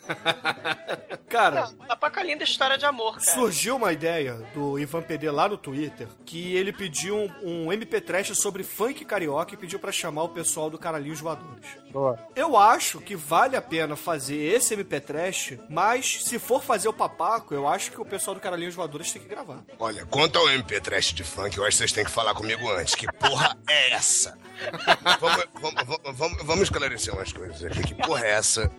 S4: Cara,
S2: Papaco é linda história de amor, cara.
S4: surgiu uma ideia do Ivan PD lá no Twitter que ele pediu um, um MP3 sobre funk carioca e pediu pra chamar o pessoal do Caralhinhos Voadores.
S5: Boa.
S4: Eu acho que vale a pena fazer esse MP3, mas se for fazer o papaco, eu acho que o pessoal do Caralhinhos Voadores tem que gravar.
S3: Olha, quanto ao MP3 de funk, eu acho que vocês têm que falar comigo antes. Que porra é essa? vamos, vamos, vamos, vamos- vamos esclarecer umas coisas aqui. Que porra é essa?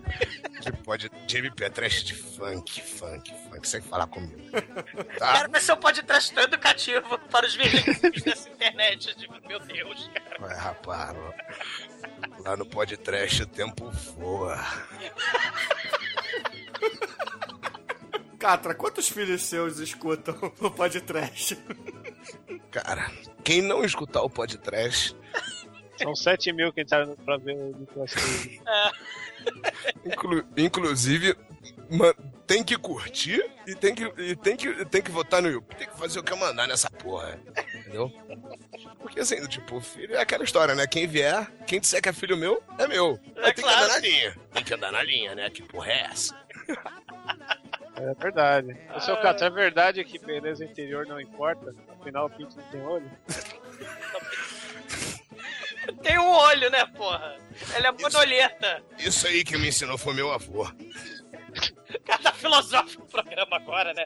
S3: Que pode de MP3 de funk, funk, funk. Você tem que falar comigo. Tá?
S2: Cara, vai ser um podcast tão educativo para os vizinhos dessa internet. Tipo, meu Deus, cara.
S3: Ué, rapaz, lá no podcast o tempo voa.
S4: Catra, quantos filhos seus escutam o podcast?
S3: Cara, quem não escutar o podcast,
S5: São 7 mil que entraram pra ver o Nicolas Cage.
S3: Inclu- inclusive, tem que curtir e tem que, e tem, que, tem que votar no YouTube. Tem que fazer o que eu mandar nessa porra. Entendeu? Porque assim, tipo, filho é aquela história, né? Quem vier, quem disser que é filho meu, é meu.
S2: É
S3: tem
S2: claro.
S3: que andar na linha. Tem que andar na linha, né? Que porra é essa?
S5: É verdade. O seu Cato, é verdade que beleza interior não importa? Afinal, o pinto não tem olho?
S2: Tem um olho, né, porra? Ele é monoleta.
S3: Isso aí que me ensinou foi meu avô.
S2: Cara, tá filosófico o programa agora, né?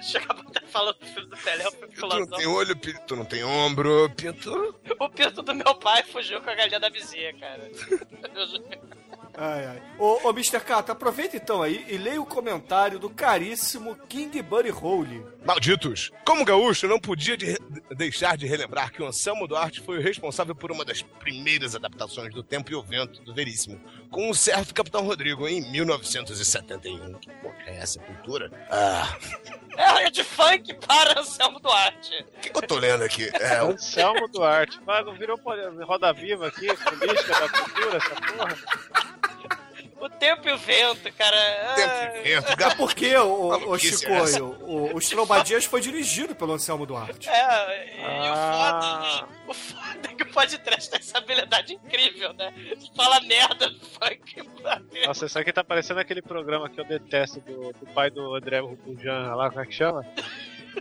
S2: Chega a estar falando do filme do Pelé, o filme
S3: Tu não tem
S2: filosófico.
S3: olho, tu não tem ombro, Pinto.
S2: O pinto do meu pai fugiu com a galinha da vizinha, cara.
S4: Ai, ai. Ô, ô Mr. Catra, aproveita então aí e leia o comentário do caríssimo King Buddy Hole.
S3: Malditos! Como gaúcho, eu não podia de- deixar de relembrar que o Anselmo Duarte foi o responsável por uma das primeiras adaptações do Tempo e o Vento do Veríssimo, com um certo Capitão Rodrigo em 1971. Que porra é essa cultura? Ah,
S2: É de funk para Anselmo Duarte.
S3: o que eu tô lendo aqui? É, o
S5: Anselmo Duarte. Mas não virou roda viva aqui, política da cultura, essa porra?
S2: O tempo e o vento, cara.
S3: Tempo
S2: Ah,
S3: e Vento,
S4: É porque,
S3: é essa?
S4: Chicoio, o, Trombadinhas foi dirigido pelo Anselmo Duarte.
S2: É, e o
S5: Ah.
S2: foda podcast tem essa habilidade incrível, né? Fala merda do funk.
S5: Nossa, isso aqui tá parecendo aquele programa que eu detesto do, do pai do André Rubujan lá, como é que chama?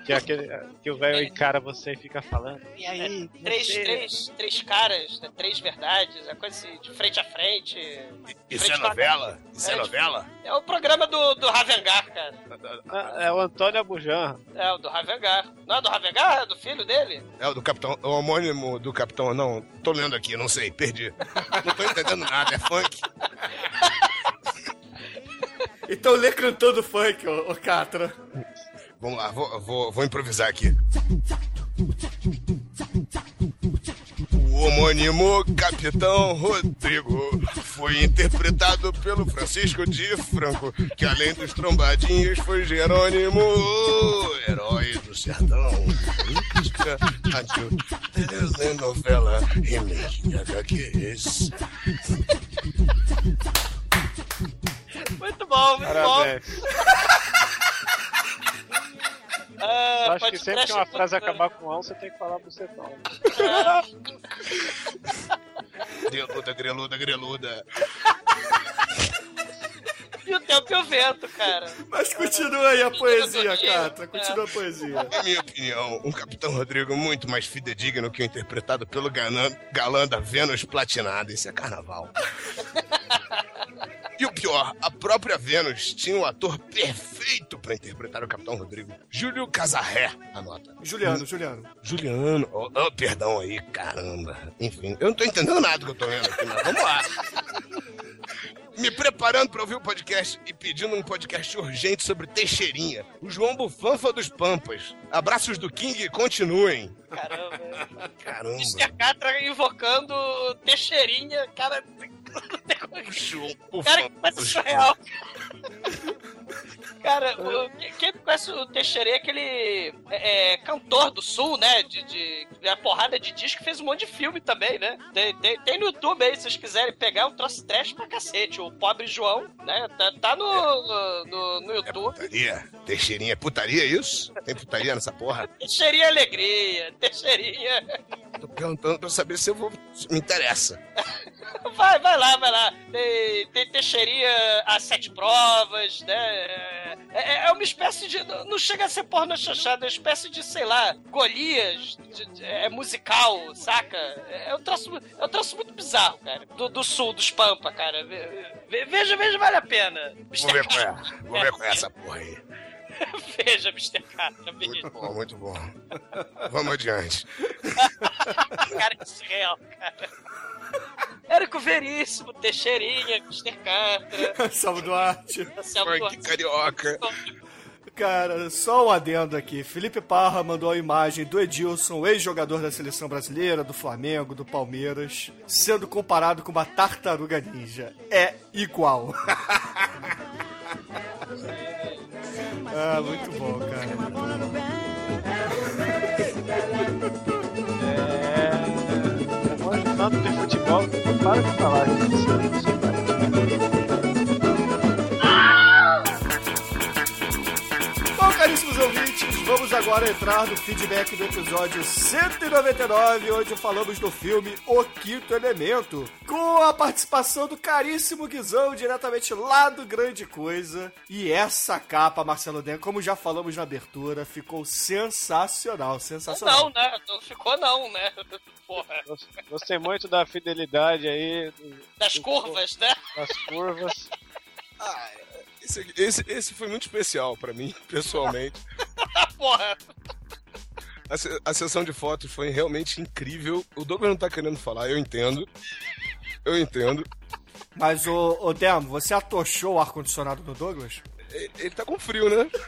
S5: Que é aquele que o velho encara você e fica falando. E aí?
S2: Três,
S5: você-
S2: três, três caras, né? três verdades, é coisa assim, de frente a frente.
S3: Isso
S2: frente
S3: é novela? Isso é
S2: É,
S3: novela?
S2: É o programa do, do Ravengar, cara.
S5: É o Antônio Abujan.
S2: É, o do Ravengar. Não é do Ravengar? É do filho dele?
S3: É o do capitão, o homônimo do capitão, não, tô lendo aqui, não sei, perdi. Não tô entendendo nada, é funk.
S4: Então lê cantando funk, ô, ô Catra.
S3: Vamos lá, vou, vou, vou improvisar aqui. O homônimo Capitão Rodrigo foi interpretado pelo Francisco de Franco, que além dos trombadinhos foi Jerônimo, o herói do sertão. Telenovela.
S2: Muito bom, muito
S5: Parabéns.
S2: bom. Ah,
S5: Eu acho que sempre que uma
S2: é
S5: frase acabar com ão, você tem que falar bucetão.
S3: Greluda, greluda, greluda.
S2: E o tempo e o vento, cara.
S4: Mas continua aí a poesia, Catra. Continua a poesia.
S3: Em minha opinião, um Capitão Rodrigo muito mais fidedigno que o interpretado pelo galã, galã da Vênus Platinada. Isso é carnaval. E o pior, a própria Vênus tinha um ator perfeito pra interpretar o Capitão Rodrigo. Júlio Casarré, anota.
S4: Juliano, Juliano.
S3: Juliano, oh, oh, perdão aí, caramba. Enfim, eu não tô entendendo nada do que eu tô vendo aqui, mas vamos lá. Me preparando pra ouvir o podcast e pedindo um podcast urgente sobre Teixeirinha, o João Bufanfa dos Pampas. Abraços do King, continuem.
S2: Caramba.
S3: Caramba.
S2: Mr. Catra invocando Teixeirinha, cara.
S3: João
S2: Cara, que coisa surreal. Cara, o- quem conhece o Teixeira é aquele é, é, cantor do sul, né? De, de, de a porrada de disco, fez um monte de filme também, né? Tem, tem, tem no YouTube aí, se vocês quiserem pegar, um troço trash pra cacete. O Pobre João, né? Tá, tá no, no, no YouTube.
S3: Putaria? Teixeirinha é putaria isso? Tem putaria nessa porra?
S2: Teixeirinha Alegria, Teixeirinha.
S3: Tô perguntando pra saber se eu vou. se me interessa.
S2: Vai, vai lá, vai lá. Tem, tem Teixeirinha a sete provas, né? É, é uma espécie de. Não chega a ser porno chanchada, é uma espécie de, sei lá, Golias de- de- é musical, saca? É um troço, é um troço muito bizarro, cara. Do, do sul, dos Pampa, cara. Ve- ve- Veja, veja, vale a pena.
S3: Vou ver é. Vou ver é essa porra aí.
S2: Veja, Mr. Catra.
S3: Muito bom, muito bom. Vamos adiante.
S2: cara, isso é real, cara. Érico Veríssimo, Teixeirinha, Mr. Catra.
S4: Salve Duarte.
S3: Funk
S2: Duarte.
S3: carioca.
S4: Cara, só um adendo aqui. Felipe Parra mandou a imagem do Edilson, ex-jogador da seleção brasileira, do Flamengo, do Palmeiras, sendo comparado com uma tartaruga ninja. É igual. ah, muito bom, cara.
S5: Eu manjo tanto de futebol para de falar disso.
S4: Vamos agora entrar no feedback do episódio 199, onde falamos do filme O Quinto Elemento, com a participação do caríssimo Guizão, diretamente lá do Grande Coisa. E essa capa, Marcelo Den, como já falamos na abertura, ficou sensacional, sensacional.
S2: Não, né? Não ficou não, né? Porra.
S5: Gostei muito da fidelidade aí,
S2: Das curvas, né?
S5: das curvas.
S3: Esse, esse, esse foi muito especial pra mim, pessoalmente.
S2: Porra.
S3: A, a sessão de fotos foi realmente incrível. O Douglas não tá querendo falar, eu entendo. Eu entendo.
S4: Mas, ô, ô Demo, você atochou o ar-condicionado do Douglas?
S3: Ele, ele tá com frio, né?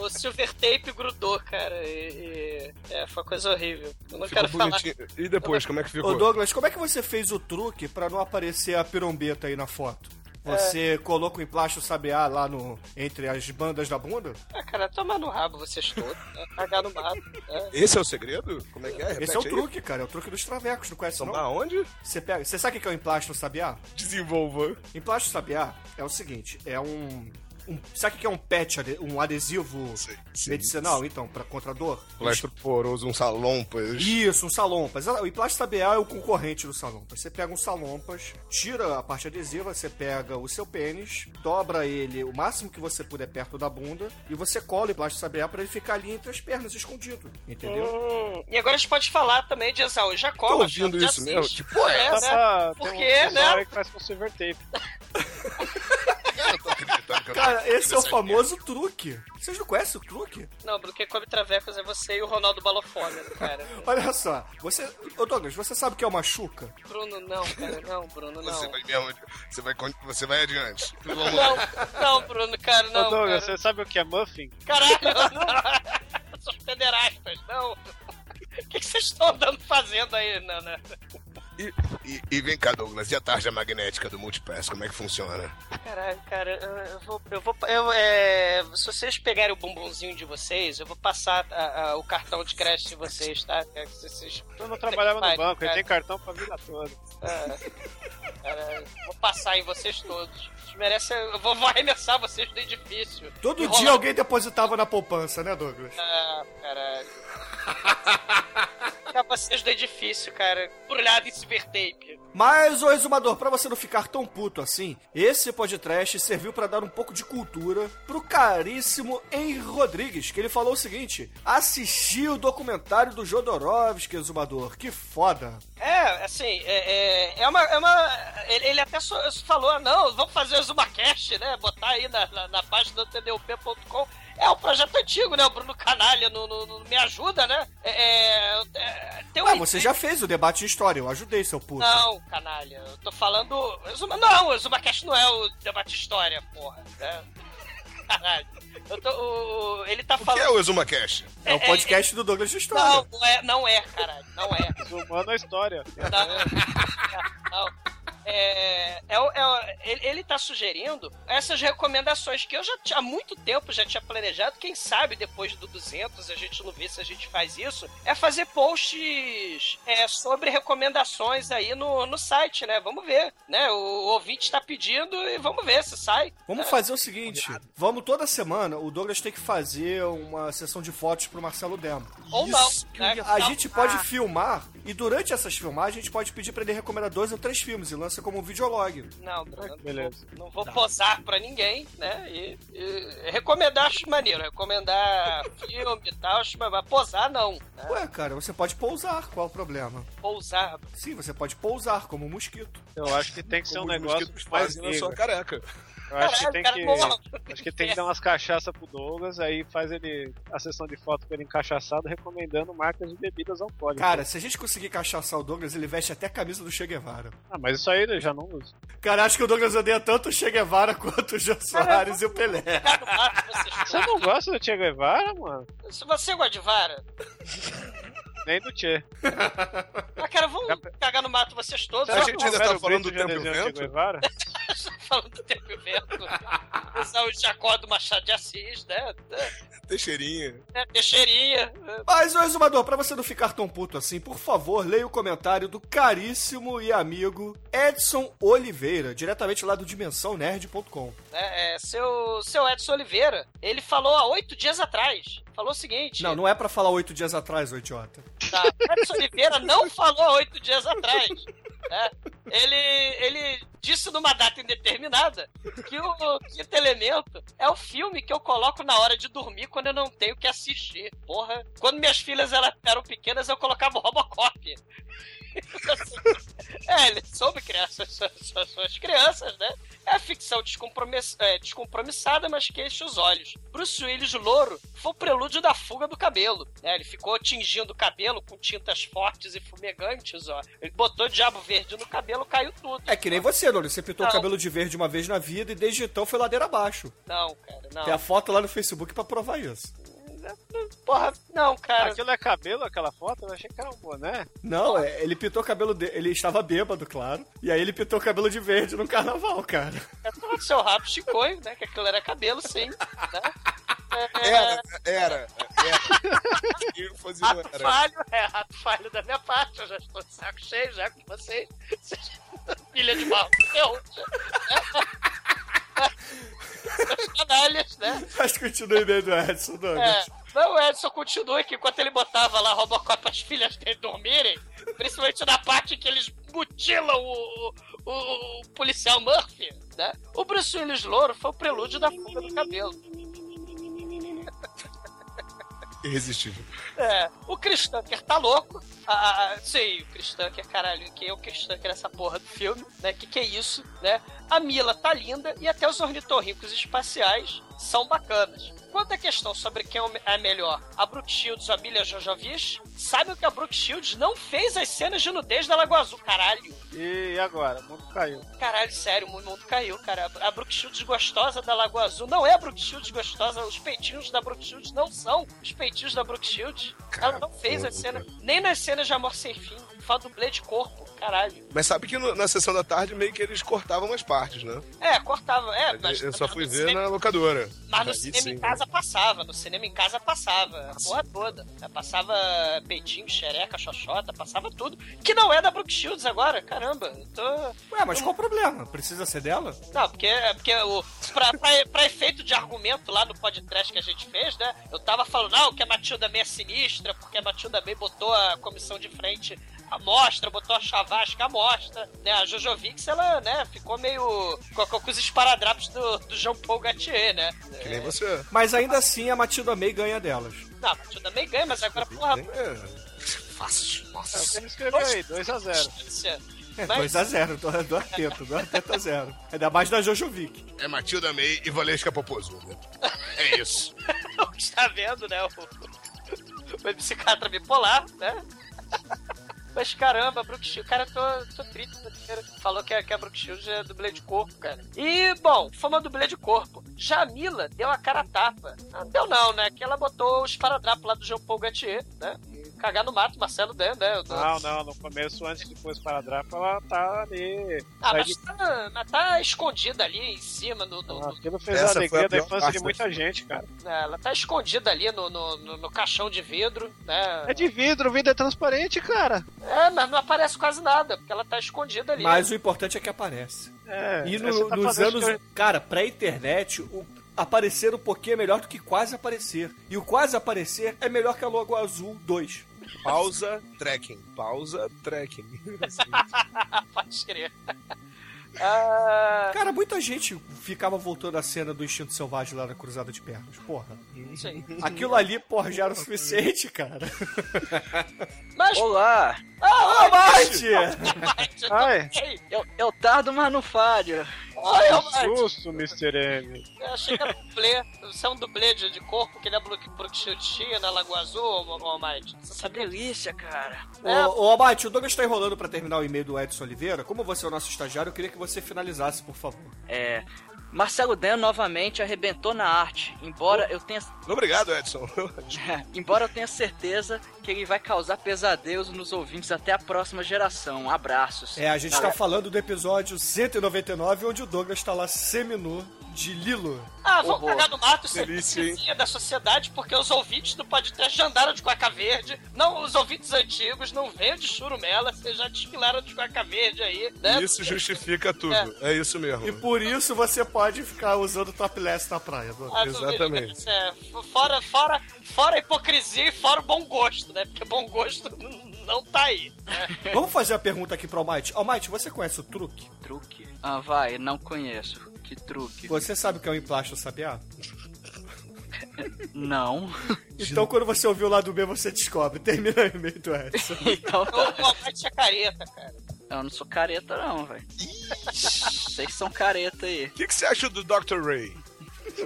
S2: O silver tape grudou, cara. E, e- é, foi uma coisa horrível. Eu não
S3: Ficou
S2: quero falar.
S3: bonitinho. E depois, como é que ficou?
S4: Ô Douglas, como é que você fez o truque pra não aparecer a pirombeta aí na foto? Você colocou o emplasto sabiá lá no entre as bandas da bunda?
S2: Ah, cara, toma no rabo vocês todos. Né? Cagar no mato. né?
S3: Esse é o segredo? Como é que é? Repete
S4: Esse é o
S3: aí.
S4: truque, cara. É o truque dos travecos, não conhece
S3: Então,
S4: não?
S3: onde?
S4: Você pega, você sabe o que é o emplasto sabiá?
S3: Desenvolva.
S4: Emplasto sabiá é o seguinte, é um um sabe o que é um patch, um adesivo
S3: sim.
S4: medicinal, então, pra contra a dor?
S3: Plastro poroso, um salompas.
S4: Isso, um salompas. Ah, O Emplasta BA é o concorrente do salompas. Você pega um salompas, tira a parte adesiva, você pega o seu pênis, dobra ele o máximo que você puder perto da bunda e você cola o Emplasta BA pra ele ficar ali entre as pernas, escondido. Entendeu?
S2: Hum, e agora a gente pode falar também de Exaú Jacó.
S3: Tô ouvindo isso mesmo? Que porra é
S2: É, né?
S5: pra-
S2: Por
S5: tem
S2: quê,
S5: um
S2: né?
S5: que faz com silver tape.
S3: Eu tô acreditando que eu tô
S4: Cara, esse é o famoso truque. Vocês não conhecem o truque?
S2: Não, Bruno, quem come travecos é você e o Ronaldo Balofômetro, cara.
S4: Olha só, você. Ô Douglas, você sabe o que é uma chuca?
S2: Bruno, não, cara, não, Bruno, não.
S3: Você vai mesmo. Você vai, você vai adiante.
S2: Não, não, Bruno, cara, não.
S5: Ô, Douglas,
S2: cara.
S5: você sabe o que é muffin?
S2: Caralho, não. São pederastas, não. O que, que vocês estão andando fazendo aí, Nana?
S3: E, e- e vem cá, Douglas, e a tarja magnética do Multipass, como é que funciona?
S2: Caralho, cara, eu, eu vou. Eu vou eu, é, se vocês pegarem o bumbumzinho de vocês, eu vou passar a- a- o cartão de crédito de vocês, tá? É vocês.
S5: Eu não trabalhava no banco, ele
S2: cara.
S5: tem cartão pra vida toda.
S2: É, cara, vou passar em vocês todos. Vocês merecem. Eu vou, vou arremessar vocês do edifício.
S4: Todo dia
S2: rolar-
S4: alguém depositava na poupança, né, Douglas?
S2: Ah, caralho. Vocês do edifício, cara. Brulhado em silver tape.
S4: Mas, ô exumador, pra você não ficar tão puto assim, esse podcast serviu pra dar um pouco de cultura pro caríssimo Henry Rodrigues, que ele falou o seguinte: assisti o documentário do Jodorowsky, exumador, que foda.
S2: É, assim, é, é, é uma. É uma ele, ele até so- falou, não, vamos fazer o ZumaCast, né? Botar aí na, na, na página do tdup.com. É um projeto antigo, né? O Bruno Canalha no, no- no- me ajuda, né? É, é, é, tem um
S4: Ah, você já fez o debate de história, eu ajudei, seu puto.
S2: Não, canalha. Eu tô falando. Zuma... Não, o ZumaCast não é o debate história, porra. É. Caralho. Eu tô, o- Ele tá
S3: O que
S2: falando.
S3: é o Exuma Cash?
S4: É o podcast do Douglas de História.
S2: Não, não é, não é, caralho. Não é.
S5: Sumando a história.
S2: Não. Não. É, é, é o- ele, ele tá sugerindo essas recomendações que eu já tinha- há muito tempo já tinha planejado. Quem sabe depois do 200 a gente não vê se a gente faz isso. É fazer posts é, sobre recomendações aí no, no site, né? Vamos ver, né? O, o ouvinte tá pedindo e vamos ver se sai.
S4: Vamos fazer o seguinte: vamos toda semana, o Douglas tem que fazer uma sessão de fotos pro Marcelo Demo.
S2: Ou não.
S4: Que
S2: né?
S4: A
S2: Não.
S4: gente pode
S2: Ah,
S4: filmar e durante essas filmagens a gente pode pedir pra ele recomendar dois ou três filmes e lança como um videolog.
S2: Não, Bruno,
S5: Beleza.
S2: não vou posar pra ninguém, né? E, e recomendar acho maneiro. Recomendar filme e tal, acho mas posar não. Né?
S4: Ué, cara, você pode pousar, qual o problema?
S2: Pousar.
S4: Sim, você pode pousar como um mosquito.
S5: Eu acho que tem que ser um negócio mais
S3: na sua careca.
S5: Eu acho que tem que. Acho que tem que dar umas cachaças pro Douglas, aí faz ele a sessão de foto com ele encaixaçado recomendando marcas de bebidas alcoólicas.
S4: Cara, se a gente conseguir cachaçar o Douglas, ele veste até a camisa do Che Guevara.
S5: Ah, mas isso aí eu já não uso.
S4: Cara, acho que o Douglas odeia tanto o Che Guevara quanto o Jô Soares e o Pelé.
S5: Você não gosta do Che Guevara, mano?
S2: Se você gosta de vara,
S5: Nem do Che.
S2: ah, cara, vamos cagar no mato vocês todos.
S3: A gente ainda
S5: Romero
S3: tá falando do tempo e vento?
S2: Falando do tempo e vento. Usar o Jacó do Machado de Assis, né?
S3: Teixeirinha.
S2: É, Teixeirinha.
S4: Mas, ô Exumador, pra você não ficar tão puto assim, por favor, leia o comentário do caríssimo e amigo Edson Oliveira, diretamente lá do dimensãonerd.com.
S2: né? É, seu, seu Edson Oliveira, ele falou há oito dias atrás. Falou o seguinte.
S4: Não, não é pra falar oito dias atrás, ô idiota.
S2: Tá, Edson Oliveira não falou oito dias atrás. né? Ele, ele disse numa data indeterminada que o Quinto Elemento é o filme que eu coloco na hora de dormir quando eu não tenho que assistir. Porra, quando minhas filhas elas eram pequenas, eu colocava o Robocop. é, ele soube criar suas, suas, suas- crianças, né? É ficção descompromiss- é, descompromissada, mas que enche os olhos. Bruce Willis louro foi o prelúdio da fuga do cabelo. né? Ele ficou tingindo o cabelo com tintas fortes e fumegantes, ó. Ele botou diabo verde no cabelo, caiu tudo.
S4: É que nem você, Lolo. Você pintou o
S2: Não.
S4: cabelo de verde uma vez na vida e desde então foi ladeira abaixo.
S2: Não, cara, não.
S4: Tem a foto lá no Facebook pra provar isso.
S2: Porra, não, cara.
S5: Aquilo é cabelo, aquela foto? Eu achei que era um boné.
S4: Não, é, ele pintou o cabelo dele. Ele estava bêbado, claro. E aí ele pintou o cabelo de verde no carnaval, cara.
S2: É todo seu rabo chicoio, né? Que aquilo era cabelo, sim. Né? É,
S3: Era, era, era. E fazia
S2: Rato
S3: era.
S2: falho, é rato falho da minha parte. Eu já estou de saco cheio já com. Vocês- Filha de mal. Eu. Os canalhas, né?
S4: Mas continue e-mail do Edson, Douglas.
S2: É. Não, o Edson continua que enquanto ele botava lá Robocop as filhas dele dormirem, principalmente na parte que eles mutilam o, o, o policial Murphy, né? O Bruce Willis louro foi o prelúdio da fuga do cabelo.
S3: Irresistível.
S2: É, o Chris Tucker tá louco. Ah, sei, o Chris Tucker, caralho, quem é o Chris Tucker nessa porra do filme, né? Que que é isso, né? A Mila tá linda e até os ornitorrincos espaciais são bacanas. Quanto à questão sobre quem é melhor, a Brooke Shields ou a Mila Jojovich, sabe que a Brooke Shields não fez as cenas de nudez da Lagoa Azul, caralho.
S5: E agora? O mundo caiu.
S2: Caralho, sério, o mundo caiu, cara. A Brooke Shields gostosa da Lagoa Azul não é a Brooke Shields gostosa, os peitinhos da Brooke Shields não são os peitinhos da Brooke Shields. Ela não fez as cenas, nem nas cenas de Amor Sem Fim, fala dublê de corpo, caralho.
S3: Mas sabe que no- na sessão da tarde meio que eles cortavam umas partes, né?
S2: É, cortava, é, mas...
S3: Eu só fui ver
S2: cinema-
S3: na locadora.
S2: Mas no
S3: Aí
S2: cinema
S3: sim.
S2: em casa passava, no cinema em casa passava, a porra toda. Passava peitinho, xereca, xoxota, passava tudo. Que não é da Brooke Shields agora, caramba. Eu tô...
S4: Ué, mas qual o problema? Precisa ser dela?
S2: Não, porque, é porque o, pra, pra, pra efeito de argumento lá no podcast que a gente fez, né? Eu tava falando, não, que a Matilda May é sinistra, porque a Matilda May botou a comissão de frente à mostra, botou a chavasca à mostra, né? A Jojo Vix, ela, né, ficou meio com, com os esparadrapos do, do Jean Paul Gaultier, né?
S3: Que nem você.
S4: Mas ainda assim a Matilda May ganha delas.
S2: Não, a Matilda May ganha, mas agora, porra,
S3: Fácil.
S5: É o
S3: Nossa.
S5: que ele escreveu aí, 2x0.
S2: distância.
S4: É,
S2: Mas-
S4: 2x0, do, do atento, do atento a zero. Ainda mais da Jojovic.
S3: É Matilda May e Valesca Popozuda. É isso.
S2: está vendo, né? O, o psiquiatra bipolar, né? Mas caramba, a Brooke Shields, cara, eu tô, tô triste. Falou que a, que a Shields é dublê de corpo, cara. E, bom, foi uma dublê de corpo. Já a Mila deu a cara a tapa. Não deu não, né? Que ela botou os paradrapos lá do Jean Paul Gaultier, né? Cagar no mato, Marcelo Dan, né? Eu tô-
S5: Não, não, no começo, antes de pôr para drapo, ela tá ali.
S2: Ah, mas
S5: de-
S2: tá, mas tá escondida ali em cima no, no-
S5: Ah, Aquilo fez a
S3: foi a
S5: alegria da infância de
S3: do
S5: muita gente, cara.
S2: né, ela tá escondida ali no, no, no- no caixão de vidro, né?
S5: É de vidro, o vidro é transparente, cara.
S2: É, mas não aparece quase nada, porque ela tá escondida ali.
S4: Mas o importante é que aparece.
S5: É,
S4: E no-
S5: tá
S4: nos anos,
S5: que-
S4: cara, pré-internet, o aparecer um pouquinho é melhor do que quase aparecer. E o quase aparecer é melhor que a Logo Azul 2.
S3: Pausa, trekking. Pausa, trekking.
S2: Pode crer. Ah,
S4: Cara, muita gente ficava voltando à cena do Instinto Selvagem lá na Cruzada de Pernas. Porra.
S2: isso aí.
S4: Aquilo ali, porra, já era o suficiente, cara.
S2: Mas,
S10: Olá!
S2: Eu
S5: Ai.
S2: também.
S10: Eu, eu tardo, mas não falho.
S2: Ô,
S5: Que susto, Mr. M.
S2: Eu achei que era dublê. Você é um dublê de, de corpo que ele é Brook, Brook Shield tinha na Lagoa Azul, ô? Você
S10: Essa delícia, cara.
S4: Ô, ô Abate, o Douglas tá enrolando pra terminar o e-mail do Edson Oliveira. Como você é o nosso estagiário, eu queria que você finalizasse, por favor.
S10: É. Marcelo Dan novamente arrebentou na arte. Embora eu tenha.
S3: Obrigado, Edson.
S10: embora eu tenha certeza que ele vai causar pesadelos nos ouvintes até a próxima geração. Abraços.
S4: É, a gente tá falando do episódio 199, onde o Douglas tá lá seminu de Lilo.
S2: Ah, vamos
S10: Horror.
S2: cagar no mato, isso é
S3: Delícia,
S2: da sociedade, porque os ouvintes do podcast já andaram de cueca verde. Não, os ouvintes antigos não veio de churumela, vocês já desfilaram de cueca verde aí, né?
S3: Isso justifica tudo. É, isso mesmo.
S4: E por isso você pode ficar usando topless na praia, Douglas.
S2: Ah,
S3: Exatamente.
S2: vê, É, fora, fora, fora a hipocrisia e fora o bom gosto, né? Porque bom gosto não tá aí. né?
S4: Vamos fazer a pergunta aqui pro Almighty. Almighty, você conhece o truque?
S10: Truque? Ah, vai, não conheço. Que truque?
S4: Você sabe o que é um emplasto sabiá?
S10: Não.
S4: Então quando você ouvir o lado B, você descobre. Termina o e-mail do Edson.
S10: então tá.
S2: O Almighty é careta, cara.
S10: Eu não sou careta, não, velho. Vocês são careta aí.
S3: O que, que você acha do Dr. Ray?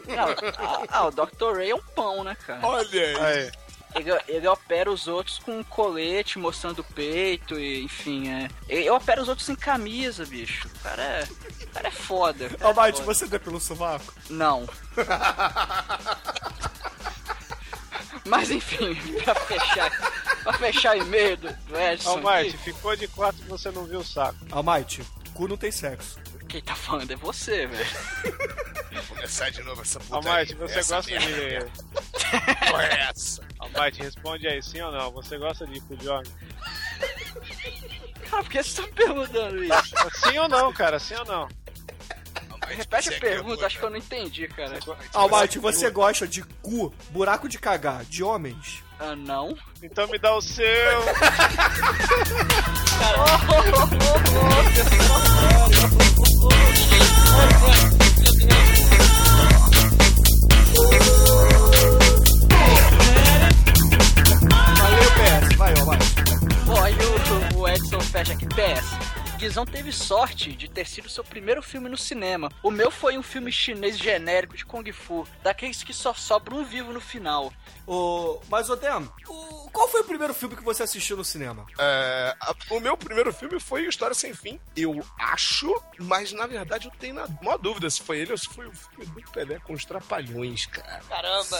S10: Não, ah, ah, o Dr. Ray é um pão, né, cara?
S3: Olha aí.
S5: Aí.
S10: Ele, ele opera os outros com um colete mostrando o peito e, enfim, é. Eu opero os outros sem camisa, bicho. O cara é. O cara é foda.
S4: Almighty, você depila o sovaco?
S10: Não. Mas enfim, pra fechar. Pra fechar o e-mail do, do Edson.
S5: Almighty, ficou de quatro e você não viu o saco.
S4: Almighty, cu não tem sexo.
S10: Quem tá falando é você, velho.
S3: Vou começar de novo essa putaria.
S5: Almighty, você
S3: Essa
S5: gosta
S3: merda.
S5: de.
S3: Porra é essa?
S5: Almighty, responde aí, sim ou não? Você gosta de ir pro jogo?
S10: Cara, por que você tá me perguntando isso?
S5: Sim ou não, cara? Sim ou não?
S10: Repete a pergunta, acho que eu não entendi, cara.
S4: Almighty, você gosta de cu, buraco de cagar, de homens?
S10: Ah, não.
S5: Então me dá o seu.
S4: PS. Vai, Almighty.
S10: Bom, aí o, o Edson fecha aqui. PS. Guizão teve sorte de ter sido seu primeiro filme no cinema. O meu foi um filme chinês genérico de Kung Fu, daqueles que só sobra um vivo no final.
S4: O... Mas, Odem, o... qual foi o primeiro filme que você assistiu no cinema?
S3: É, o meu primeiro filme foi História Sem Fim. Eu acho, mas na verdade eu tenho maior dúvida se foi ele ou se foi o filme do Pelé com os Trapalhões, cara.
S2: Caramba.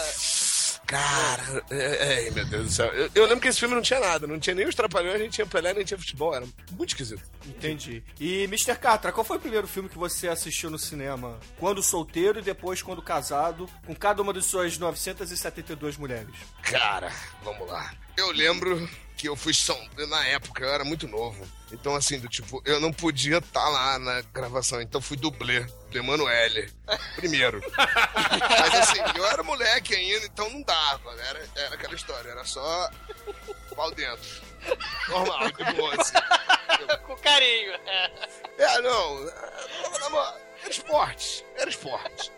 S3: Cara, é, é, meu Deus do céu. Eu, eu lembro que esse filme não tinha nada, não tinha nem os Trapalhões, nem tinha Pelé, nem tinha futebol. Era muito esquisito.
S4: Entendi. E, Mr. Catra, qual foi o primeiro filme que você assistiu no cinema? Quando solteiro e depois quando casado, com cada uma de suas 972 mulheres?
S3: Cara, vamos lá. Eu lembro que eu fui som... Na época, eu era muito novo. Então, assim, do tipo, eu não podia estar lá na gravação. Então, fui dublê do Emanuele. Primeiro. Mas, assim, eu era moleque ainda, então não dava. Era, era aquela história. Era só pau dentro. Normal, de boa, assim.
S2: Com carinho. É.
S3: É, não. moral, Era esporte. Era esporte.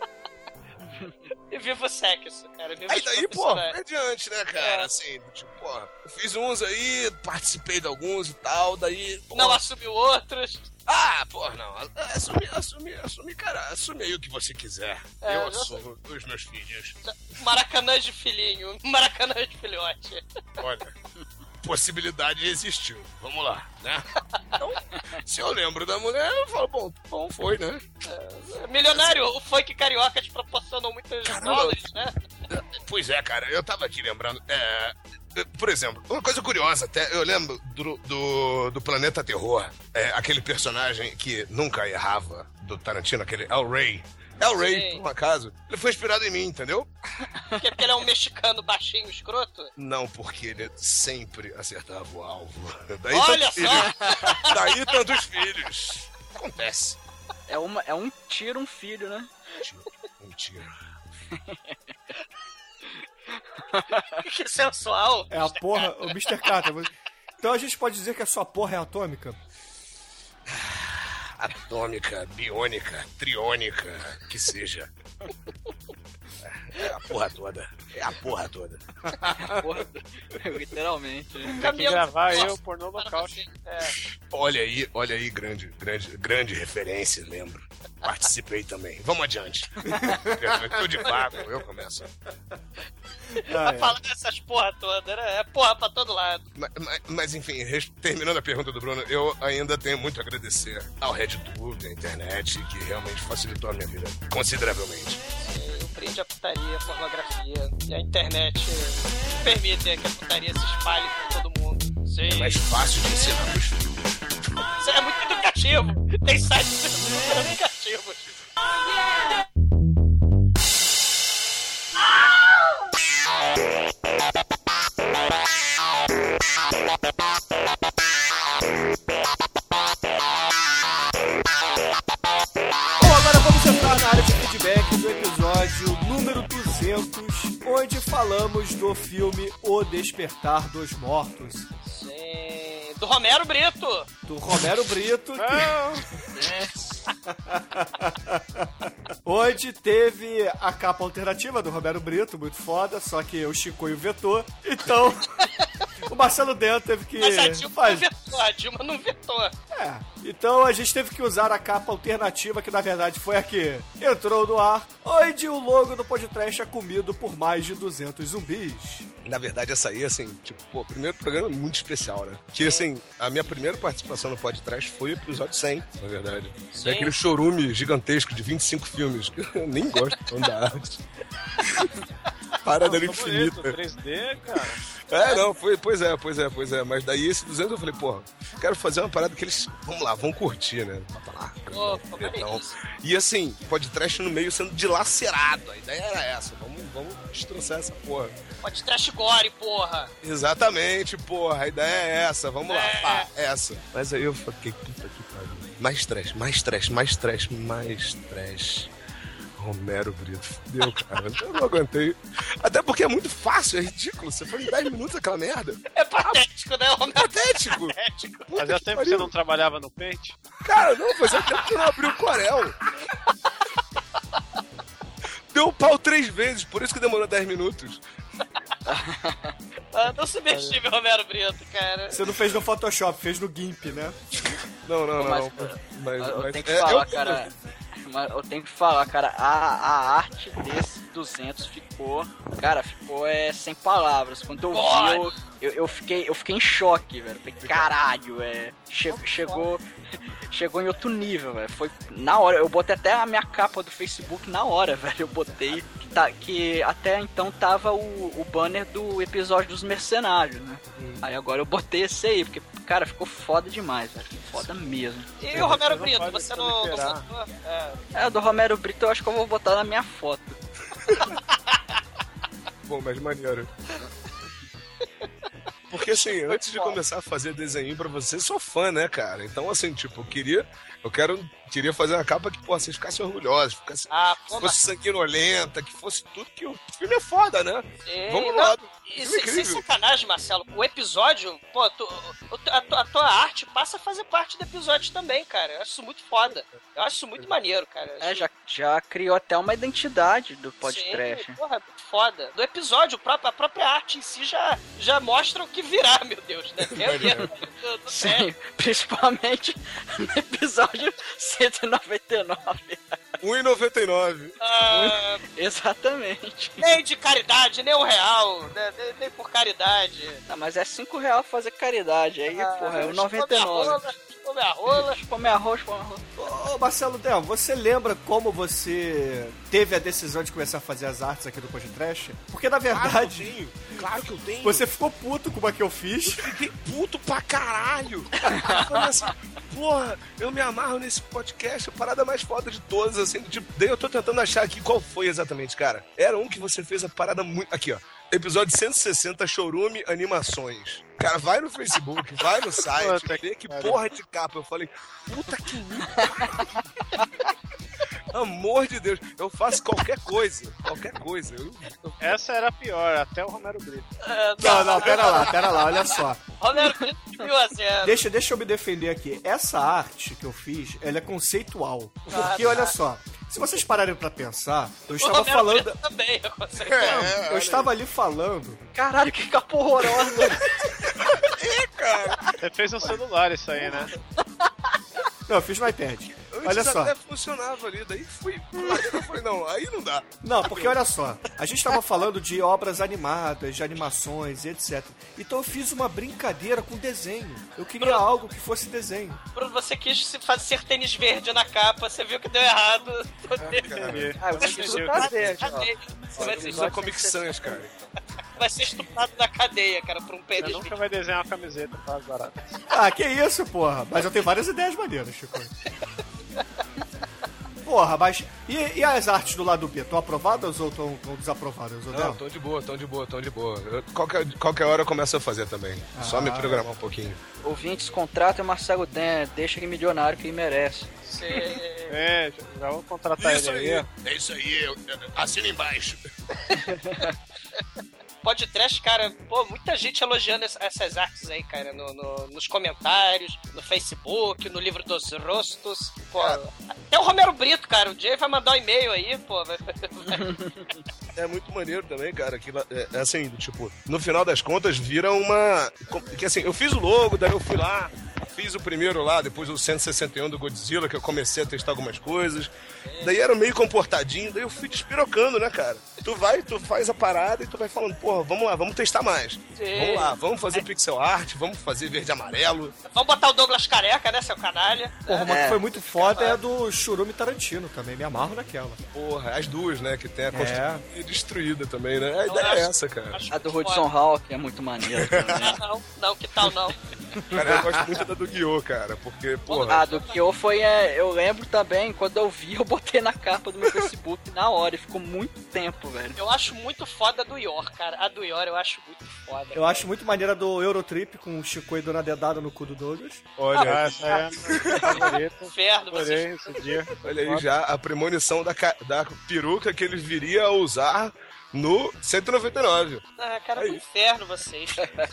S2: E viva o sexo, cara. Viva
S3: Aí daí, pô, foi adiante, né, cara?
S2: É.
S3: Assim, tipo, pô, fiz uns aí, participei de alguns e tal, daí. pô,
S2: Não assumiu outros.
S3: Ah, pô, não. Assumi, assumi, assumi, cara, assume aí o que você quiser.
S2: É,
S3: eu
S2: eu
S3: assumo os meus filhos.
S2: Maracanã de filhinho. Maracanã de filhote.
S3: Olha, possibilidade existiu. Vamos lá, né? Então, se eu lembro da mulher, eu falo, bom, bom foi, né?
S2: Milionário, o funk carioca te proporcionou muitos dólares, né?
S3: Pois é, cara, eu tava aqui lembrando. É, por exemplo, uma coisa curiosa até, eu lembro do, do, do Planeta Terror, é, aquele personagem que nunca errava do Tarantino, aquele El Rey. El Rey,
S2: Sim.
S3: por um acaso, ele foi inspirado em mim, entendeu?
S2: Porque, porque ele é um mexicano baixinho, escroto.
S3: Não, porque ele sempre acertava o alvo. Daí
S2: Olha só!
S3: filhos. Daí tantos filhos. Acontece.
S10: É, uma, é um tiro, um filho, né?
S3: Mentira.
S2: que sensual.
S4: É a porra, o Mr. Você- Então a gente pode dizer que a sua porra é atômica?
S3: Atômica, biônica, triônica, que seja. É a porra toda. É a porra toda.
S10: Porra, literalmente. né?
S5: Tem que gravar eu pornô local.
S2: É.
S3: Olha aí, olha aí, grande, grande, grande referência, lembro. Participei também. Vamos adiante. Eu tô de vago, eu começo.
S2: Tá falando dessas porra toda, né? É porra pra todo lado.
S3: Mas, mas- mas, enfim, res- terminando a pergunta do Bruno, eu ainda tenho muito a agradecer ao RedTube, à internet, que realmente facilitou a minha vida consideravelmente.
S2: O brinde à putaria, a pornografia e a internet permitem que a putaria se espalhe por todo mundo. Sim.
S3: É mais fácil de ensinar pros filhos.
S2: Isso é muito educativo. Tem sites super educativos.
S4: Bom, falamos do filme O Despertar dos Mortos,
S2: Sim. Do Romero Brito.
S4: do Romero Brito, que... onde teve a capa alternativa do Romero Brito, muito foda, só que o Chicoio vetou, então o Marcelo Dentro teve que...
S2: Mas a Dilma
S4: faz-
S2: não vetou. A Dilma não vetou.
S4: É, então a gente teve que usar a capa alternativa, que na verdade foi a que entrou no ar, onde o logo do podcast é comido por mais de 200 zumbis.
S3: Na verdade, essa aí, assim, tipo, pô, o primeiro programa é muito especial, né? Que, assim, a minha primeira participação no podcast foi o episódio 100, na verdade.
S2: Sim.
S3: É aquele chorume gigantesco de 25 filmes, que eu nem gosto tanto da arte. Parada
S5: Não, ficou bonito,
S3: infinita.
S5: 3D, cara.
S3: É, não, foi, pois é, pois é, pois é. Mas daí esse 200 eu falei, porra, quero fazer uma parada que eles, vamos lá, vão curtir, né? Lá,
S2: Pô, pô,
S3: então. E assim, podcast no meio sendo dilacerado. A ideia era essa, vamos, vamos destroçar essa porra.
S2: Pode trash gore, porra.
S3: Exatamente, porra, a ideia é essa, vamos lá,
S2: É.
S3: pá, essa. Mas aí eu fiquei. Mais trash, mais trash, mais trash, mais trash. Romero Brito. Deu, cara. Eu não aguentei. Até porque é muito fácil, é ridículo. Você foi em 10 minutos aquela merda.
S2: É patético, né, Romero?
S3: Patético.
S5: Fazia tempo que você não trabalhava no Paint?
S3: Cara, não, fazia tempo que eu não abri o Corel. Deu pau três vezes, por isso que demorou 10 minutos.
S2: Ah, não subestime o Romero Brito, cara.
S4: Você não fez no Photoshop, fez no GIMP, né?
S3: Não, não, não.
S10: Mas,
S3: não. Mas,
S10: eu
S3: mas-
S10: tenho que
S3: é,
S10: falar,
S3: eu-
S10: cara. Mas eu tenho que falar, cara, a, a arte desse 200 ficou, cara, ficou é, sem palavras. Quando eu vi, eu, eu, eu fiquei, eu fiquei em choque, velho. Falei, caralho, é, che- chegou, chegou em outro nível, velho. Foi na hora, eu botei até a minha capa do Facebook na hora, velho. Eu botei tá, que até então tava o, o banner do episódio dos mercenários, né? Aí agora eu botei esse aí, porque, cara, ficou foda demais, velho. Foda mesmo.
S2: E o Romero
S5: não
S2: Brito, você não? É.
S10: É, do Romero Brito eu acho que eu vou botar na minha foto.
S3: Bom, mas maneiro. Porque assim, antes de começar a fazer desenho pra você, sou fã, né, cara? Então, assim, tipo, eu queria. Eu quero. Queria fazer uma capa que, pô, vocês ficassem orgulhosos, ficasse,
S2: Ah,
S3: fosse sanguinolenta, que fosse tudo que o filme é foda, né?
S2: Ei,
S3: Vamos
S2: não,
S3: lá.
S2: E sem, sem sacanagem, Marcelo, o episódio, pô, tu- a, tua, a tua arte passa a fazer parte do episódio também, cara. Eu acho isso muito foda. Eu acho isso muito maneiro, cara.
S10: É, já, já criou até uma identidade do
S2: Sim,
S10: podcast.
S2: porra, muito foda. Do episódio, a própria arte em si já, já mostra o que virá, meu Deus, né? É, do- do-
S10: Sim, principalmente no episódio 199.
S3: 1,99.
S2: Ah,
S10: Exatamente.
S2: nem de caridade, nem um real, né? Nem, nem por caridade.
S10: Não, mas é 5 reais fazer caridade. Aí, porra, é o
S2: Come a
S10: 99.
S2: rola, Come a rola.
S10: Come arroz, come arroz.
S4: Ô, Marcelo Del, você lembra como você teve a decisão de começar a fazer as artes aqui do podcast? Porque, na
S3: Claro que eu
S4: verdade,
S3: tenho. Claro que eu tenho.
S4: você ficou puto com uma que eu fiz.
S3: Fiquei puto pra caralho. Falei assim, porra, eu me amarro nesse podcast, a parada mais foda de todas, assim, tipo, daí eu tô tentando achar aqui qual foi exatamente, cara. Era um que você fez a parada muito. Aqui, ó. Episódio 160, Chorume Animações. Cara, vai no Facebook, vai no site, vê que porra de capa. Eu falei, puta que Amor de Deus, eu faço qualquer coisa, qualquer coisa. Eu, eu-
S5: Essa era a pior, até o Romero Brito.
S2: Ah,
S4: Não, não, pera lá, pera lá, olha só.
S2: Romero Brito de mil a zero.
S4: Deixa, deixa eu me defender aqui. Essa arte que eu fiz, ela é conceitual.
S2: Ah,
S4: Porque,
S2: tá.
S4: olha só, se vocês pararem pra pensar, eu estava falando...
S2: Brito também, eu consigo.
S3: É,
S4: Eu estava ali falando...
S10: Caralho, que capa horrorosa.
S5: Você fez um celular isso aí, né?
S4: Não, eu fiz no iPad.
S3: Antes
S4: Olha só.
S3: até funcionava ali, daí fui. Eu falei, não, aí não dá.
S4: Não, porque olha só, a gente estava falando de obras animadas, de animações e etc. Então eu fiz uma brincadeira com desenho. Eu queria algo que fosse desenho.
S2: Bruno, você quis se fazer tênis verde na capa, você viu que deu errado.
S5: Entendi.
S10: Ah, eu ó.
S2: Cadeia. Você vai ser,
S3: é Comic Sans, cara.
S2: vai ser estuprado na cadeia, cara, por um
S5: Você
S2: pênis
S5: nunca vai desenhar uma camiseta para as baratas.
S4: Ah, que isso, porra. Mas eu tenho várias ideias maneiras, Chico. Porra, mas. E, e as artes do lado B? Estão aprovadas ou estão desaprovadas? Ou
S3: Não,
S4: não?
S3: tão de boa, tão de boa, tão de boa. Eu- qualquer, qualquer hora eu começo a fazer também. Só me
S4: Ah.
S3: programar um pouquinho.
S10: Ouvintes, contrata o Marcelo Den, deixa ele milionário que ele merece.
S2: Você-
S5: É, já- vou contratar
S3: Isso
S5: ele aí.
S3: aí, é isso aí, assina embaixo.
S2: Pode trash, cara, pô, muita gente elogiando ess- essas artes aí, cara, no, no- nos comentários, no Facebook, no livro dos rostos. Pô, até o Romero Brito, cara, o Jay vai mandar um e-mail aí, pô. vai-
S3: É muito maneiro também, cara. Que, é, é assim, tipo, no final das contas vira uma. Que assim, eu fiz o logo, daí eu fui lá, fiz o primeiro lá, depois o 161 do Godzilla, que eu comecei a testar algumas coisas. Daí era meio comportadinho, daí eu fui despirocando, né, cara? Tu vai, tu faz a parada e tu vai falando, porra, vamos lá, vamos testar mais.
S2: Sim.
S3: Vamos lá, vamos fazer pixel art, vamos fazer verde e amarelo.
S2: Vamos botar o Douglas Careca, né, seu canalha?
S4: Porra, uma
S10: É.
S4: que foi muito foda é a do Churume Tarantino também. Me amarro naquela.
S3: Porra, as duas, né? Que tem a construída e destruída também, né? A ideia é essa, cara.
S10: A do
S2: foda.
S10: Hawk é muito maneira também.
S2: Não, não, que tal não?
S3: Cara, eu gosto muito da do Guiô, cara, porque, porra.
S10: Ah, do Kyo foi. É, eu lembro também, quando eu vi, eu botei na capa do meu Facebook na hora e ficou muito tempo, velho.
S2: Eu acho muito foda a do Yor, cara. A do Yor eu acho muito foda.
S4: Eu acho muito maneira do Eurotrip com o Chico dando a dedada no cu do Douglas.
S3: Olha,
S5: Ah, essa é a minha favorita.
S2: Inferno, vocês.
S5: esse dia.
S3: olha aí já a premonição da, da peruca que ele viria a usar no 199.
S2: Ah, cara, do inferno vocês. cara.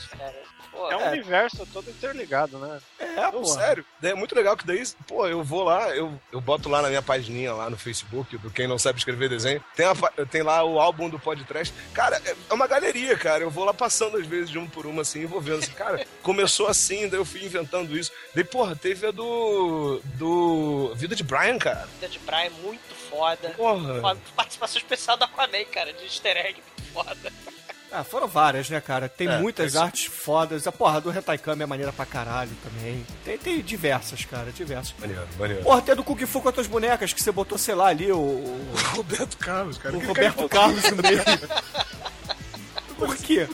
S2: Pô,
S5: É um universo todo interligado, né?
S4: É, pô.
S3: sério. É muito legal que daí, pô, eu vou lá, eu, eu boto lá na minha pagininha lá no Facebook, do Quem Não Sabe Escrever Desenho, tem, a tem lá o álbum do podcast. Cara, é é uma galeria, cara. Eu vou lá passando às vezes de um por uma assim e vou vendo assim, cara, começou assim, daí eu fui inventando isso. Daí, porra, teve a do. do. Vida de Brian, cara.
S2: Vida de praia é muito foda.
S3: Porra.
S2: Participação especial da Aquaman, cara, de easter egg, muito foda.
S4: Ah, foram várias, né, cara? Tem
S3: É,
S4: muitas artes fodas. A porra do Retaikami é maneira pra caralho também. Tem, tem diversas, cara, diversas.
S3: Maneiro, maneiro.
S4: Porra, tem a do Kung Fu com as tuas bonecas que você botou, sei lá, ali, o, o,
S3: Roberto Carlos, cara.
S4: o
S3: Que
S4: Roberto Carlos no meio. Por quê?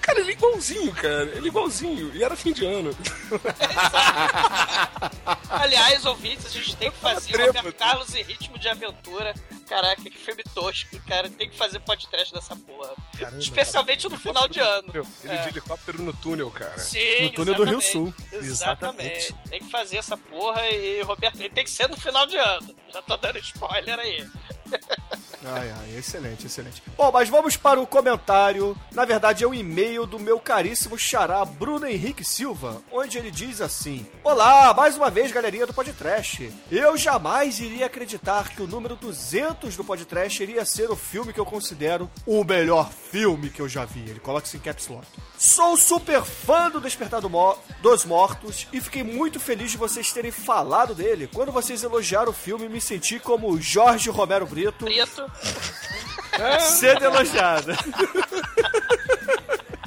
S3: Cara, ele é igualzinho, cara. Ele é igualzinho. E era fim de ano.
S2: Aliás, ouvintes, a gente tem que fazer
S3: Trepa.
S2: Roberto Carlos em ritmo de aventura. Caraca, que filme tosco, cara. Tem que fazer podcast dessa porra. Especialmente no final de ano.
S3: Ele de helicóptero no túnel, cara.
S2: Sim,
S4: No túnel do Rio
S2: exatamente.
S4: Sul.
S2: Exatamente. Tem que fazer essa porra e, Roberto, ele tem que ser no final de ano. Já tô dando spoiler aí.
S4: Ai, ai, excelente, excelente. Bom, mas vamos para o comentário. Na verdade, é um e-mail do meu caríssimo xará Bruno Henrique Silva, onde ele diz assim: Olá, mais uma vez, galerinha do Podcast. Eu jamais iria acreditar que o número 200 do Podcast iria ser o filme que eu considero o melhor filme que eu já vi. Ele coloca isso em caps lock. Sou super fã do Despertar do Mo- dos Mortos e fiquei muito feliz de vocês terem falado dele. Quando vocês elogiaram o filme, me senti como Jorge Romero Brito
S2: Preto.
S4: sendo elogiada.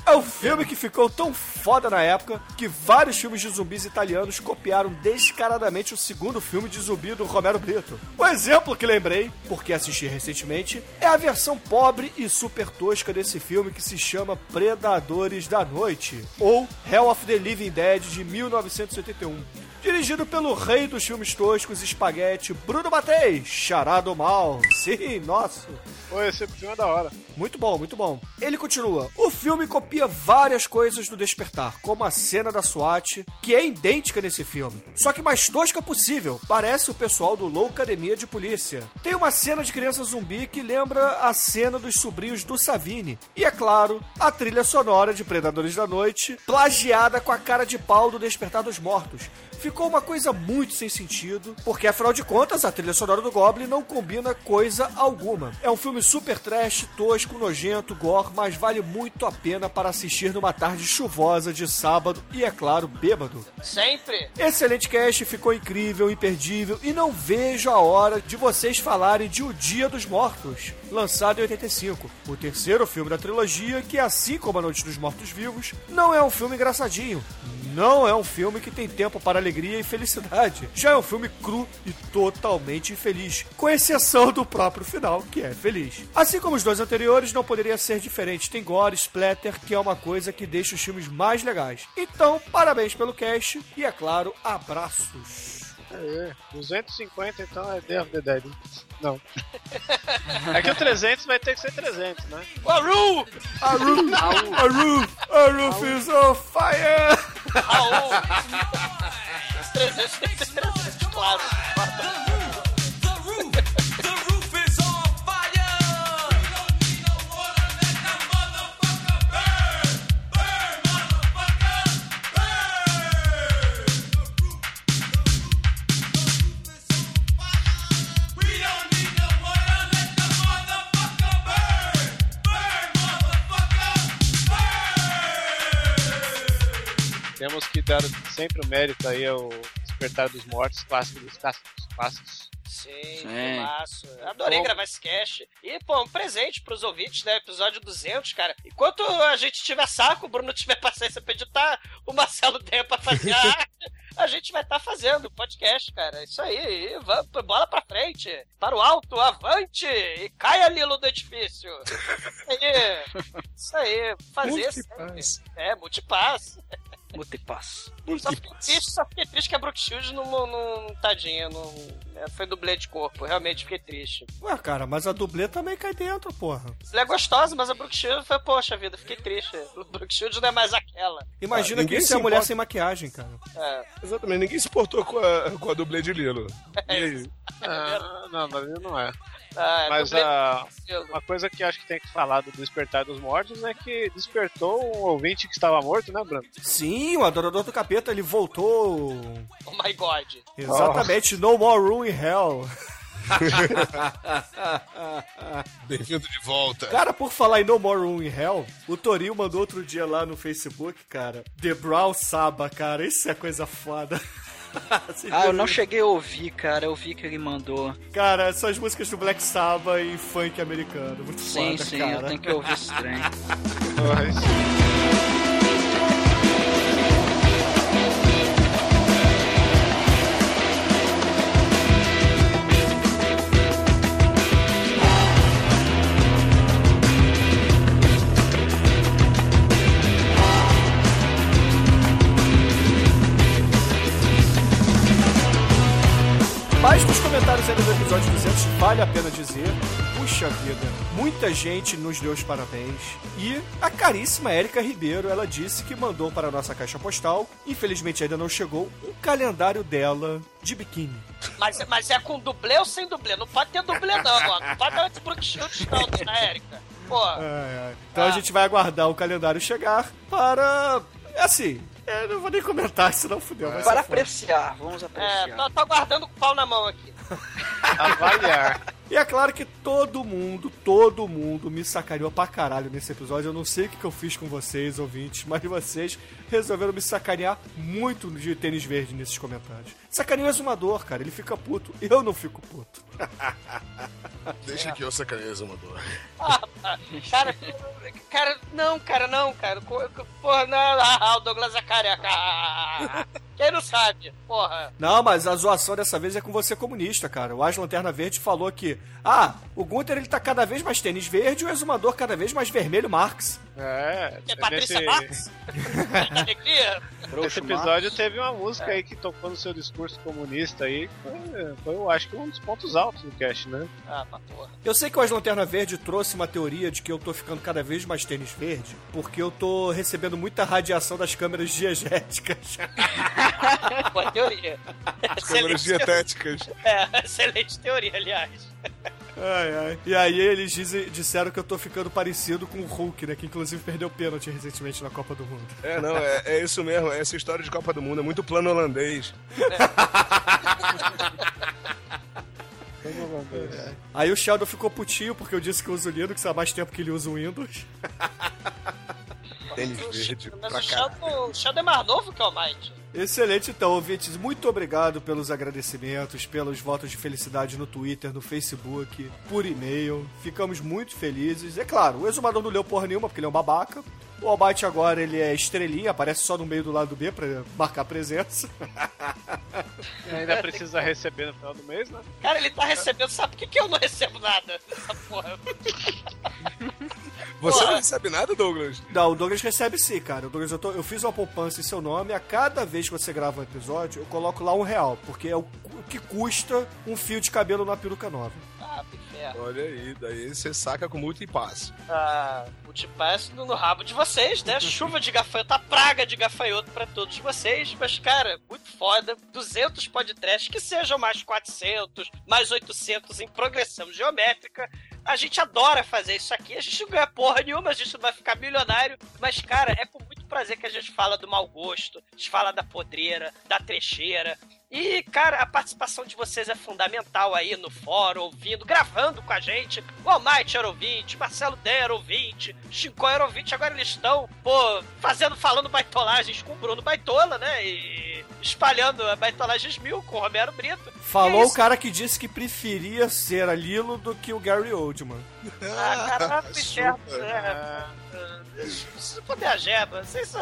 S4: É um filme que ficou tão foda na época que vários filmes de zumbis italianos copiaram descaradamente o segundo filme de zumbi do Romero Brito. O exemplo que lembrei, porque assisti recentemente, é a versão pobre e super tosca desse filme que se chama Predadores da Noite, ou Hell of the Living Dead de 1981. Dirigido pelo rei dos filmes toscos espaguete, Bruno Matei, Charado Mal. Sim, nosso.
S5: Pô, esse filme é da hora.
S4: Muito bom, muito bom. Ele continua. O filme copia várias coisas do Despertar, como a cena da SWAT, que é idêntica nesse filme, só que mais tosca possível. Parece o pessoal do Loucademia de Polícia. Tem uma cena de criança zumbi que lembra a cena dos sobrinhos do Savini. E é claro, a trilha sonora de Predadores da Noite, plagiada com a cara de pau do Despertar dos Mortos. Ficou uma coisa muito sem sentido, porque afinal de contas a trilha sonora do Goblin não combina coisa alguma. É um filme super trash, tosco, nojento, gore, mas vale muito a pena para assistir numa tarde chuvosa de sábado e, é claro, bêbado.
S2: Sempre.
S4: Excelente cast, ficou incrível, imperdível e não vejo a hora de vocês falarem de O Dia dos Mortos, lançado em 85. O terceiro filme da trilogia, que assim como A Noite dos Mortos Vivos, não é um filme engraçadinho. Não é um filme que tem tempo para alegria e felicidade. Já é um filme cru e totalmente infeliz, com exceção do próprio final, que é feliz. Assim como os dois anteriores, não poderia ser diferente. Tem gore, splatter, que é uma coisa que deixa os filmes mais legais. Então, parabéns pelo cast e, é claro, abraços.
S5: É, 250 então é Day of the Dead. Não. É que o 300 vai ter que ser 300, né?
S2: Aru!
S4: Aru! Aru! Aru is on fire!
S2: Os 300 tem que ser 300, claro.
S5: Temos que dar sempre o mérito aí ao Despertar dos Mortos, clássico dos clássicos. clássicos.
S2: Sim,
S10: Sim.
S2: filmaço. Adorei
S5: Bom.
S2: gravar esse cast. E, pô, um presente pros ouvintes, né? Episódio 200, cara. Enquanto a gente tiver saco, o Bruno tiver paciência pra editar, o Marcelo der pra fazer a arte, a gente vai estar fazendo podcast, cara. Isso aí. E vamos, bola pra frente. Para o alto, avante! E caia, Lilo do edifício. Isso aí. Isso aí. Fazer
S3: Multipass.
S2: sempre. É, multipass.
S10: E paz.
S2: Só fiquei triste, só fiquei triste que a Brooke Shields não, não, não tadinha, não, é, foi dublê de corpo, realmente fiquei triste.
S4: Ué, cara, mas a dublê também cai dentro, porra.
S2: Ela é gostosa, mas a Brooke Shields foi, poxa vida, fiquei triste. A Brooke Shields não é mais aquela.
S4: Imagina
S3: Ah,
S4: que isso
S3: se
S4: é a mulher
S3: importa.
S4: sem maquiagem, cara.
S2: É.
S3: Exatamente, ninguém se portou com a, com a dublê de Lilo. E aí?
S5: Ah, não, mas ele não é.
S2: Ah,
S5: Mas
S2: dublê-
S5: ah, uma coisa que acho que tem que falar do Despertar dos Mortos é que despertou um ouvinte que estava morto, né, Bruno?
S4: Sim, o Adorador do Capeta, ele voltou.
S2: Oh my god.
S4: Exatamente, No More Room in Hell.
S3: Bem-vindo de volta.
S4: Cara, por falar em No More Room in Hell, o Torinho mandou outro dia lá no Facebook, cara, The Brown Saba, cara, isso é coisa foda.
S10: Ah, eu não cheguei a ouvir, cara. Eu vi que ele mandou.
S4: Cara, são as músicas do Black Sabbath em funk americano. Muito
S10: Sim,
S4: foda,
S10: sim,
S4: cara.
S10: eu tenho que ouvir esse trem.
S4: Mas vale a pena dizer, puxa vida, muita gente nos deu os parabéns. E a caríssima Érica Ribeiro, ela disse que mandou para a nossa caixa postal, infelizmente ainda não chegou, um calendário dela de biquíni.
S2: Mas, mas é com dublê ou sem dublê? Não pode ter dublê, não, ó. Não pode esse Brooke Shields, não, né, Erika? Pô,
S4: Ai, ai. Então a gente vai aguardar o calendário chegar para. Assim, eu não vou nem comentar, senão fudeu. ser
S10: Para apreciar, vamos
S2: é,
S10: apreciar.
S2: tô, tô aguardando com o pau na mão aqui.
S5: Avaliar.
S4: E é claro que todo mundo, todo mundo me sacaneou pra caralho nesse episódio. Eu não sei o que, que eu fiz com vocês, ouvintes, mas vocês resolveram me sacanear muito de tênis verde nesses comentários. Sacaneio é exumador, cara. Ele fica puto. Eu não fico puto.
S3: Deixa que eu sacaneie exumador.
S2: Ah, cara, cara, não, cara, não, cara. Porra, não, ah, o Douglas é careca. Quem não sabe? Porra.
S4: Não, mas a zoação dessa vez é com você comunista, cara. O As Lanterna Verde falou que, ah, o Gunther ele tá cada vez mais tênis verde e o exumador cada vez mais vermelho Marx.
S5: É,
S2: É Patrícia
S5: nesse,
S2: Marx? Que alegria.
S5: nesse episódio teve uma música aí que tocou no seu discurso comunista aí. Foi, foi, eu acho que um dos pontos altos do cast, né?
S2: Ah, pra porra.
S4: Eu sei que o As Lanterna Verde trouxe uma teoria de que eu tô ficando cada vez mais tênis verde, porque eu tô recebendo muita radiação das câmeras diegéticas.
S2: Boa teoria.
S3: Câmeras dietéticas.
S2: É, excelente teoria, aliás.
S4: Ai, ai. E aí eles dizem- disseram que eu tô ficando parecido com o Hulk, né? Que inclusive perdeu pênalti recentemente na Copa do Mundo.
S3: É, não, é, é isso mesmo. Essa história de Copa do Mundo é muito plano holandês.
S4: Aí o Sheldon ficou putinho porque eu disse que eu uso Linux há mais tempo que ele usa o Windows.
S3: Tênis verde
S2: Mas
S3: pra
S2: o. Sheldon, o Sheldon é mais novo que o Almighty.
S4: Excelente, então, ouvintes. Muito obrigado pelos agradecimentos, pelos votos de felicidade no Twitter, no Facebook, por e-mail. Ficamos muito felizes. É claro, o exumador não leu porra nenhuma, porque ele é um babaca. O Almighty agora ele é estrelinha, aparece só no meio do lado B pra marcar presença.
S5: E ainda precisa receber no final do mês, né?
S2: Cara, ele tá recebendo, sabe por que, que eu não recebo nada dessa porra?
S3: Você
S2: Porra.
S3: não recebe nada, Douglas?
S4: Não, o Douglas recebe sim, cara. O Douglas, eu, tô- eu fiz uma poupança em seu nome. A cada vez que você grava um episódio, eu coloco lá um real, porque é o, o que custa um fio de cabelo na peruca nova.
S2: Ah.
S3: Olha aí, daí você saca com muito e passa.
S2: Ah, o Tipass no, no rabo de vocês, né? Chuva de gafanhoto, a praga de gafanhoto pra todos vocês. Mas, cara, muito foda. 200 podcasts, que sejam mais 400, mais 800 em progressão geométrica. A gente adora fazer isso aqui. A gente não ganha porra nenhuma, a gente não vai ficar milionário. Mas, cara, é com muito prazer que a gente fala do mau gosto, a gente fala da podreira, da trecheira. E, cara, a participação de vocês é fundamental aí no fórum, ouvindo, gravando com a gente. O Almighty era ouvinte, Marcelo Den era ouvinte, Chico era ouvinte, agora eles estão, pô, fazendo, falando baitolagens com o Bruno Baitola, né? E espalhando baitolagens mil com o Romero Brito.
S4: Falou
S2: É
S4: o cara que disse que preferia ser a Lilo do que o Gary Oldman.
S2: Ah, caralho, inferno. É, a jeba, vocês são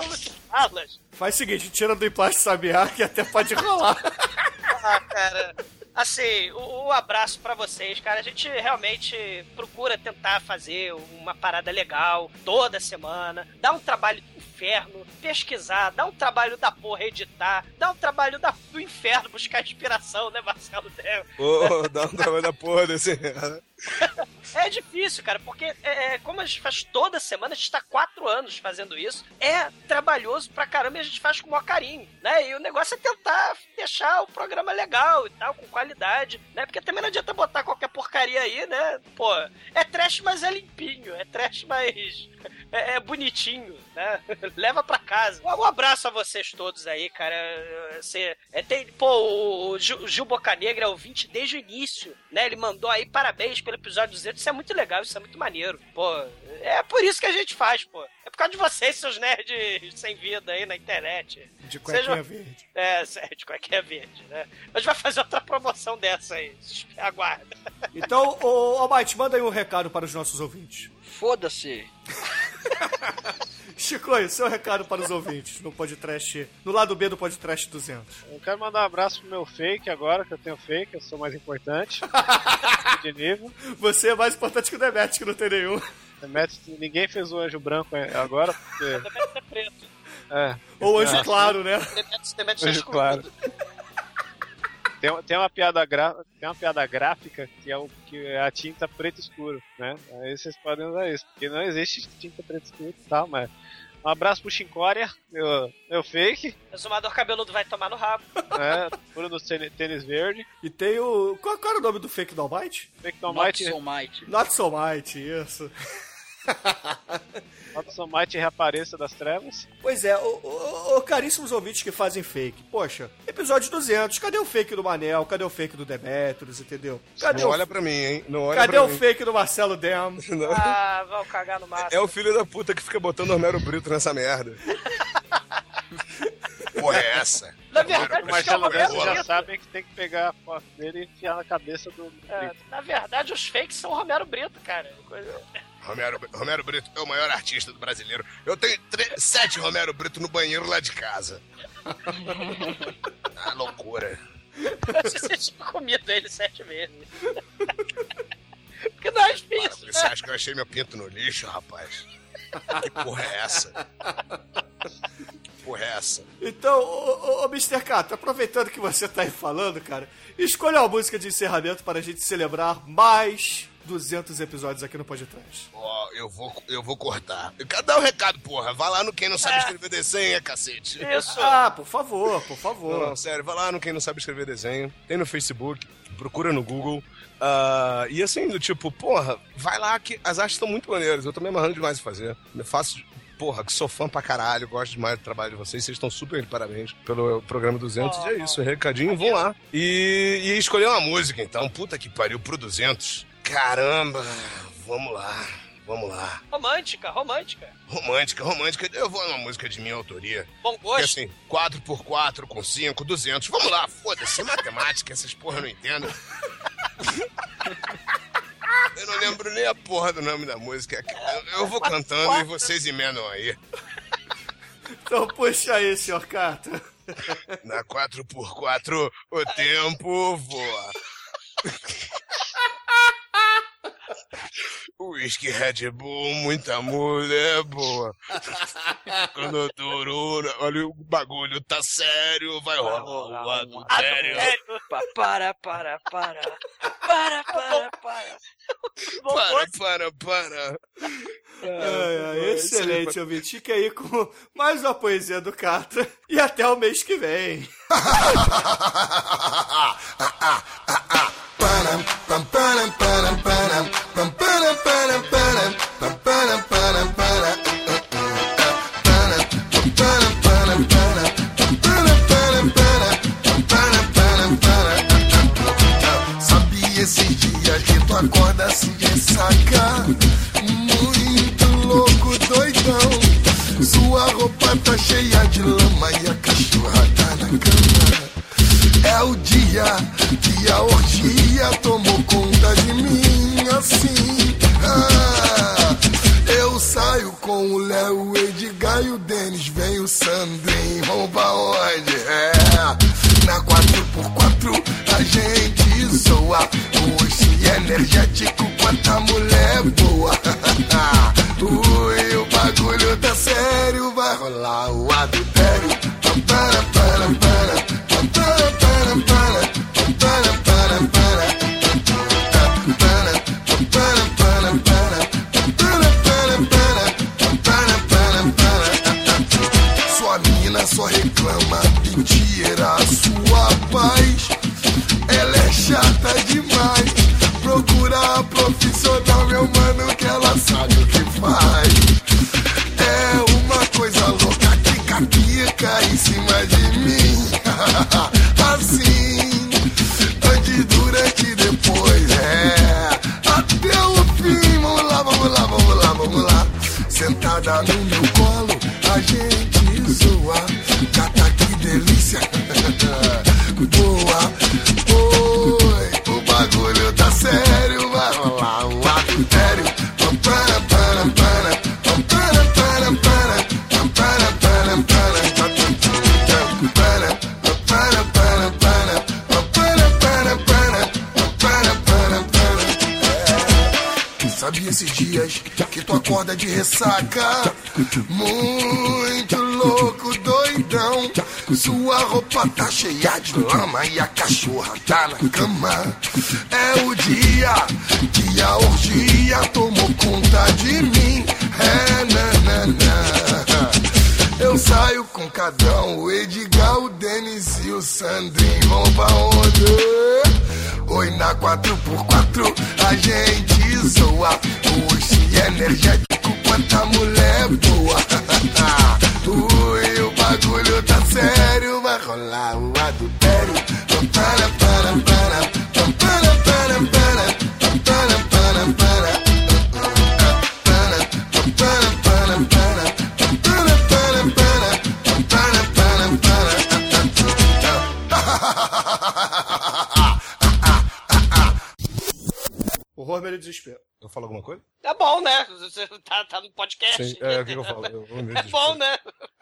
S2: alas.
S4: Faz o seguinte, tira do emplasto sabiá que até pode rolar.
S2: Ah, cara. Assim, o, o abraço pra vocês, cara. A gente realmente procura tentar fazer uma parada legal toda semana. Dá um trabalho inferno, pesquisar, dá um trabalho da porra editar, dá um trabalho da, do inferno buscar inspiração, né, Marcelo Del?
S3: Pô, dá um trabalho da porra desse.
S2: É difícil, cara, porque é, é, como a gente faz toda semana, a gente tá quatro anos fazendo isso, é trabalhoso pra caramba e a gente faz com o maior carinho, né? E o negócio é tentar deixar o programa legal e tal, com qualidade, né? Porque também não adianta botar qualquer porcaria aí, né? Pô, é trash, mas é limpinho, é trash, mas é, é bonitinho, né? Leva pra casa. Um abraço a vocês todos aí, cara. Você, é, tem, pô, o Gil, Gil Bocanegra é ouvinte desde o início, né? Ele mandou aí parabéns pelo episódio 200. Isso é muito legal, isso é muito maneiro. Pô, é por isso que a gente faz, pô. É por causa de vocês, seus nerds sem vida aí na internet.
S4: De cuequinha Seja... verde.
S2: É, de cuequinha verde, né? A gente vai fazer outra promoção dessa aí. Aguarda.
S4: Então, ô, Almighty, manda aí um recado para os nossos ouvintes.
S10: Foda-se.
S4: Chico, seu recado para os ouvintes no podcast, no lado B do podcast 200.
S5: Eu quero mandar um abraço pro meu fake agora, que eu tenho fake, eu sou mais importante. de nível.
S4: Você é mais importante que o Demet, que não tem nenhum.
S5: Demet, ninguém fez o anjo branco agora, porque... O
S2: Demet é preto.
S5: É.
S4: Ou anjo é. claro, né?
S2: Demet, Demet
S5: anjo claro. Tem, tem, uma piada gra, tem uma piada gráfica que é, o, que é a tinta preto escuro, né? Aí vocês podem usar isso, porque não existe tinta preto escuro e tal, mas um abraço pro Chincória, meu, meu fake.
S2: Exumador cabeludo vai tomar no rabo.
S5: É, puro do tênis verde.
S4: E tem o. Qual, qual era o nome do fake do Almighty?
S5: Fake do Almighty.
S10: Not so mighty.
S4: Not so mighty, isso.
S5: Watson Might reapareça das trevas.
S4: Pois é, o, o, o, caríssimos ouvintes que fazem fake. Poxa, episódio 200, cadê o fake do Manel? Cadê o fake do Demetrius, entendeu? Cadê
S3: não
S4: o...
S3: olha pra mim, hein? Não olha
S4: cadê
S3: o
S4: mim. fake do Marcelo Dem?
S2: Ah, vão cagar no máximo.
S3: É o filho da puta que fica botando Romero Brito nessa merda. Porra, é essa?
S2: Na verdade,
S5: o Marcelo Brito já sabem que tem que pegar a foto dele e enfiar na cabeça do.
S2: É, na verdade, os fakes são Romero Brito, cara. Coisa...
S3: Romero, Romero Brito é o maior artista do brasileiro. Eu tenho sete Romero Brito no banheiro lá de casa. ah, loucura.
S2: Você tinha comido ele sete vezes. que não é difícil.
S3: Você acha que eu achei meu pinto no lixo, rapaz? Que porra é essa? Que porra é essa?
S4: Então, ô, ô, ô Mr. Cato, aproveitando que você tá aí falando, cara, escolha uma música de encerramento para a gente celebrar mais 200 episódios aqui no Podcast.
S3: Ó, oh, eu vou, eu vou cortar. Dá um recado, porra. Vai lá no Quem Não Sabe é. Escrever Desenho, cacete.
S4: Isso. Ah, por favor, por favor.
S3: Não, não, sério, vai lá no Quem Não Sabe Escrever Desenho. Tem no Facebook, procura no Google. Uh, e assim, do tipo, porra, vai lá que as artes estão muito maneiras. Eu tô me amarrando demais em fazer. Eu faço porra, que sou fã pra caralho, gosto demais do trabalho de vocês. Vocês estão super de parabéns pelo programa 200. Oh, e é isso, recadinho, vão lá. E, e escolher uma música, então. Puta que pariu, pro 200. Caramba, vamos lá, vamos lá.
S2: Romântica, romântica.
S3: Romântica, romântica. Eu vou numa música de minha autoria.
S2: Bom gosto.
S3: Porque assim, 4x4 com 5, 200. Vamos lá, foda-se, matemática, essas porra eu não entendo. eu não lembro nem a porra do nome da música. Eu vou cantando e vocês emendam aí.
S4: Então puxa aí, senhor Cato.
S3: Na 4x4 o tempo voa. Whisky Red Bull, muita mulher boa. Quando durura, olha o bagulho tá sério, vai rolar o adultério.
S10: Para, para, para. Para, para, para.
S3: Para, para, para.
S4: É, é, excelente, ouvinte. Fica aí com mais uma poesia do Catra. E até o mês que vem.
S11: Sua roupa tá cheia de lama e a cachorra tá na cama é o dia que a orgia tomou conta de mim assim. Ah, eu saio com o Léo, o Edgar e o Denis. Vem o Sandrinho, rouba onde? É, na 4x4 a gente zoa. Oxi é energético, quanta mulher é boa. Ui, o bagulho tá sério, vai rolar o adultério. Para, para, para. muito louco, doidão. Sua roupa tá cheia de lama e a cachorra tá na cama. É o dia que a orgia tomou conta de mim.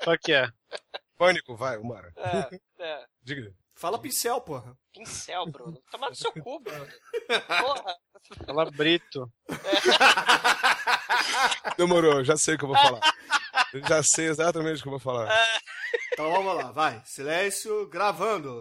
S5: Só que é.
S3: Pânico, vai, Umara.
S2: É, é.
S3: Diga.
S4: Fala pincel, porra.
S2: Pincel, Bruno. Tomar no seu cu, Bruno. Porra.
S5: Fala Brito. É.
S3: Demorou, já sei o que eu vou falar. Já sei exatamente o que eu vou falar. É.
S4: Então vamos lá, vai. Silêncio, gravando.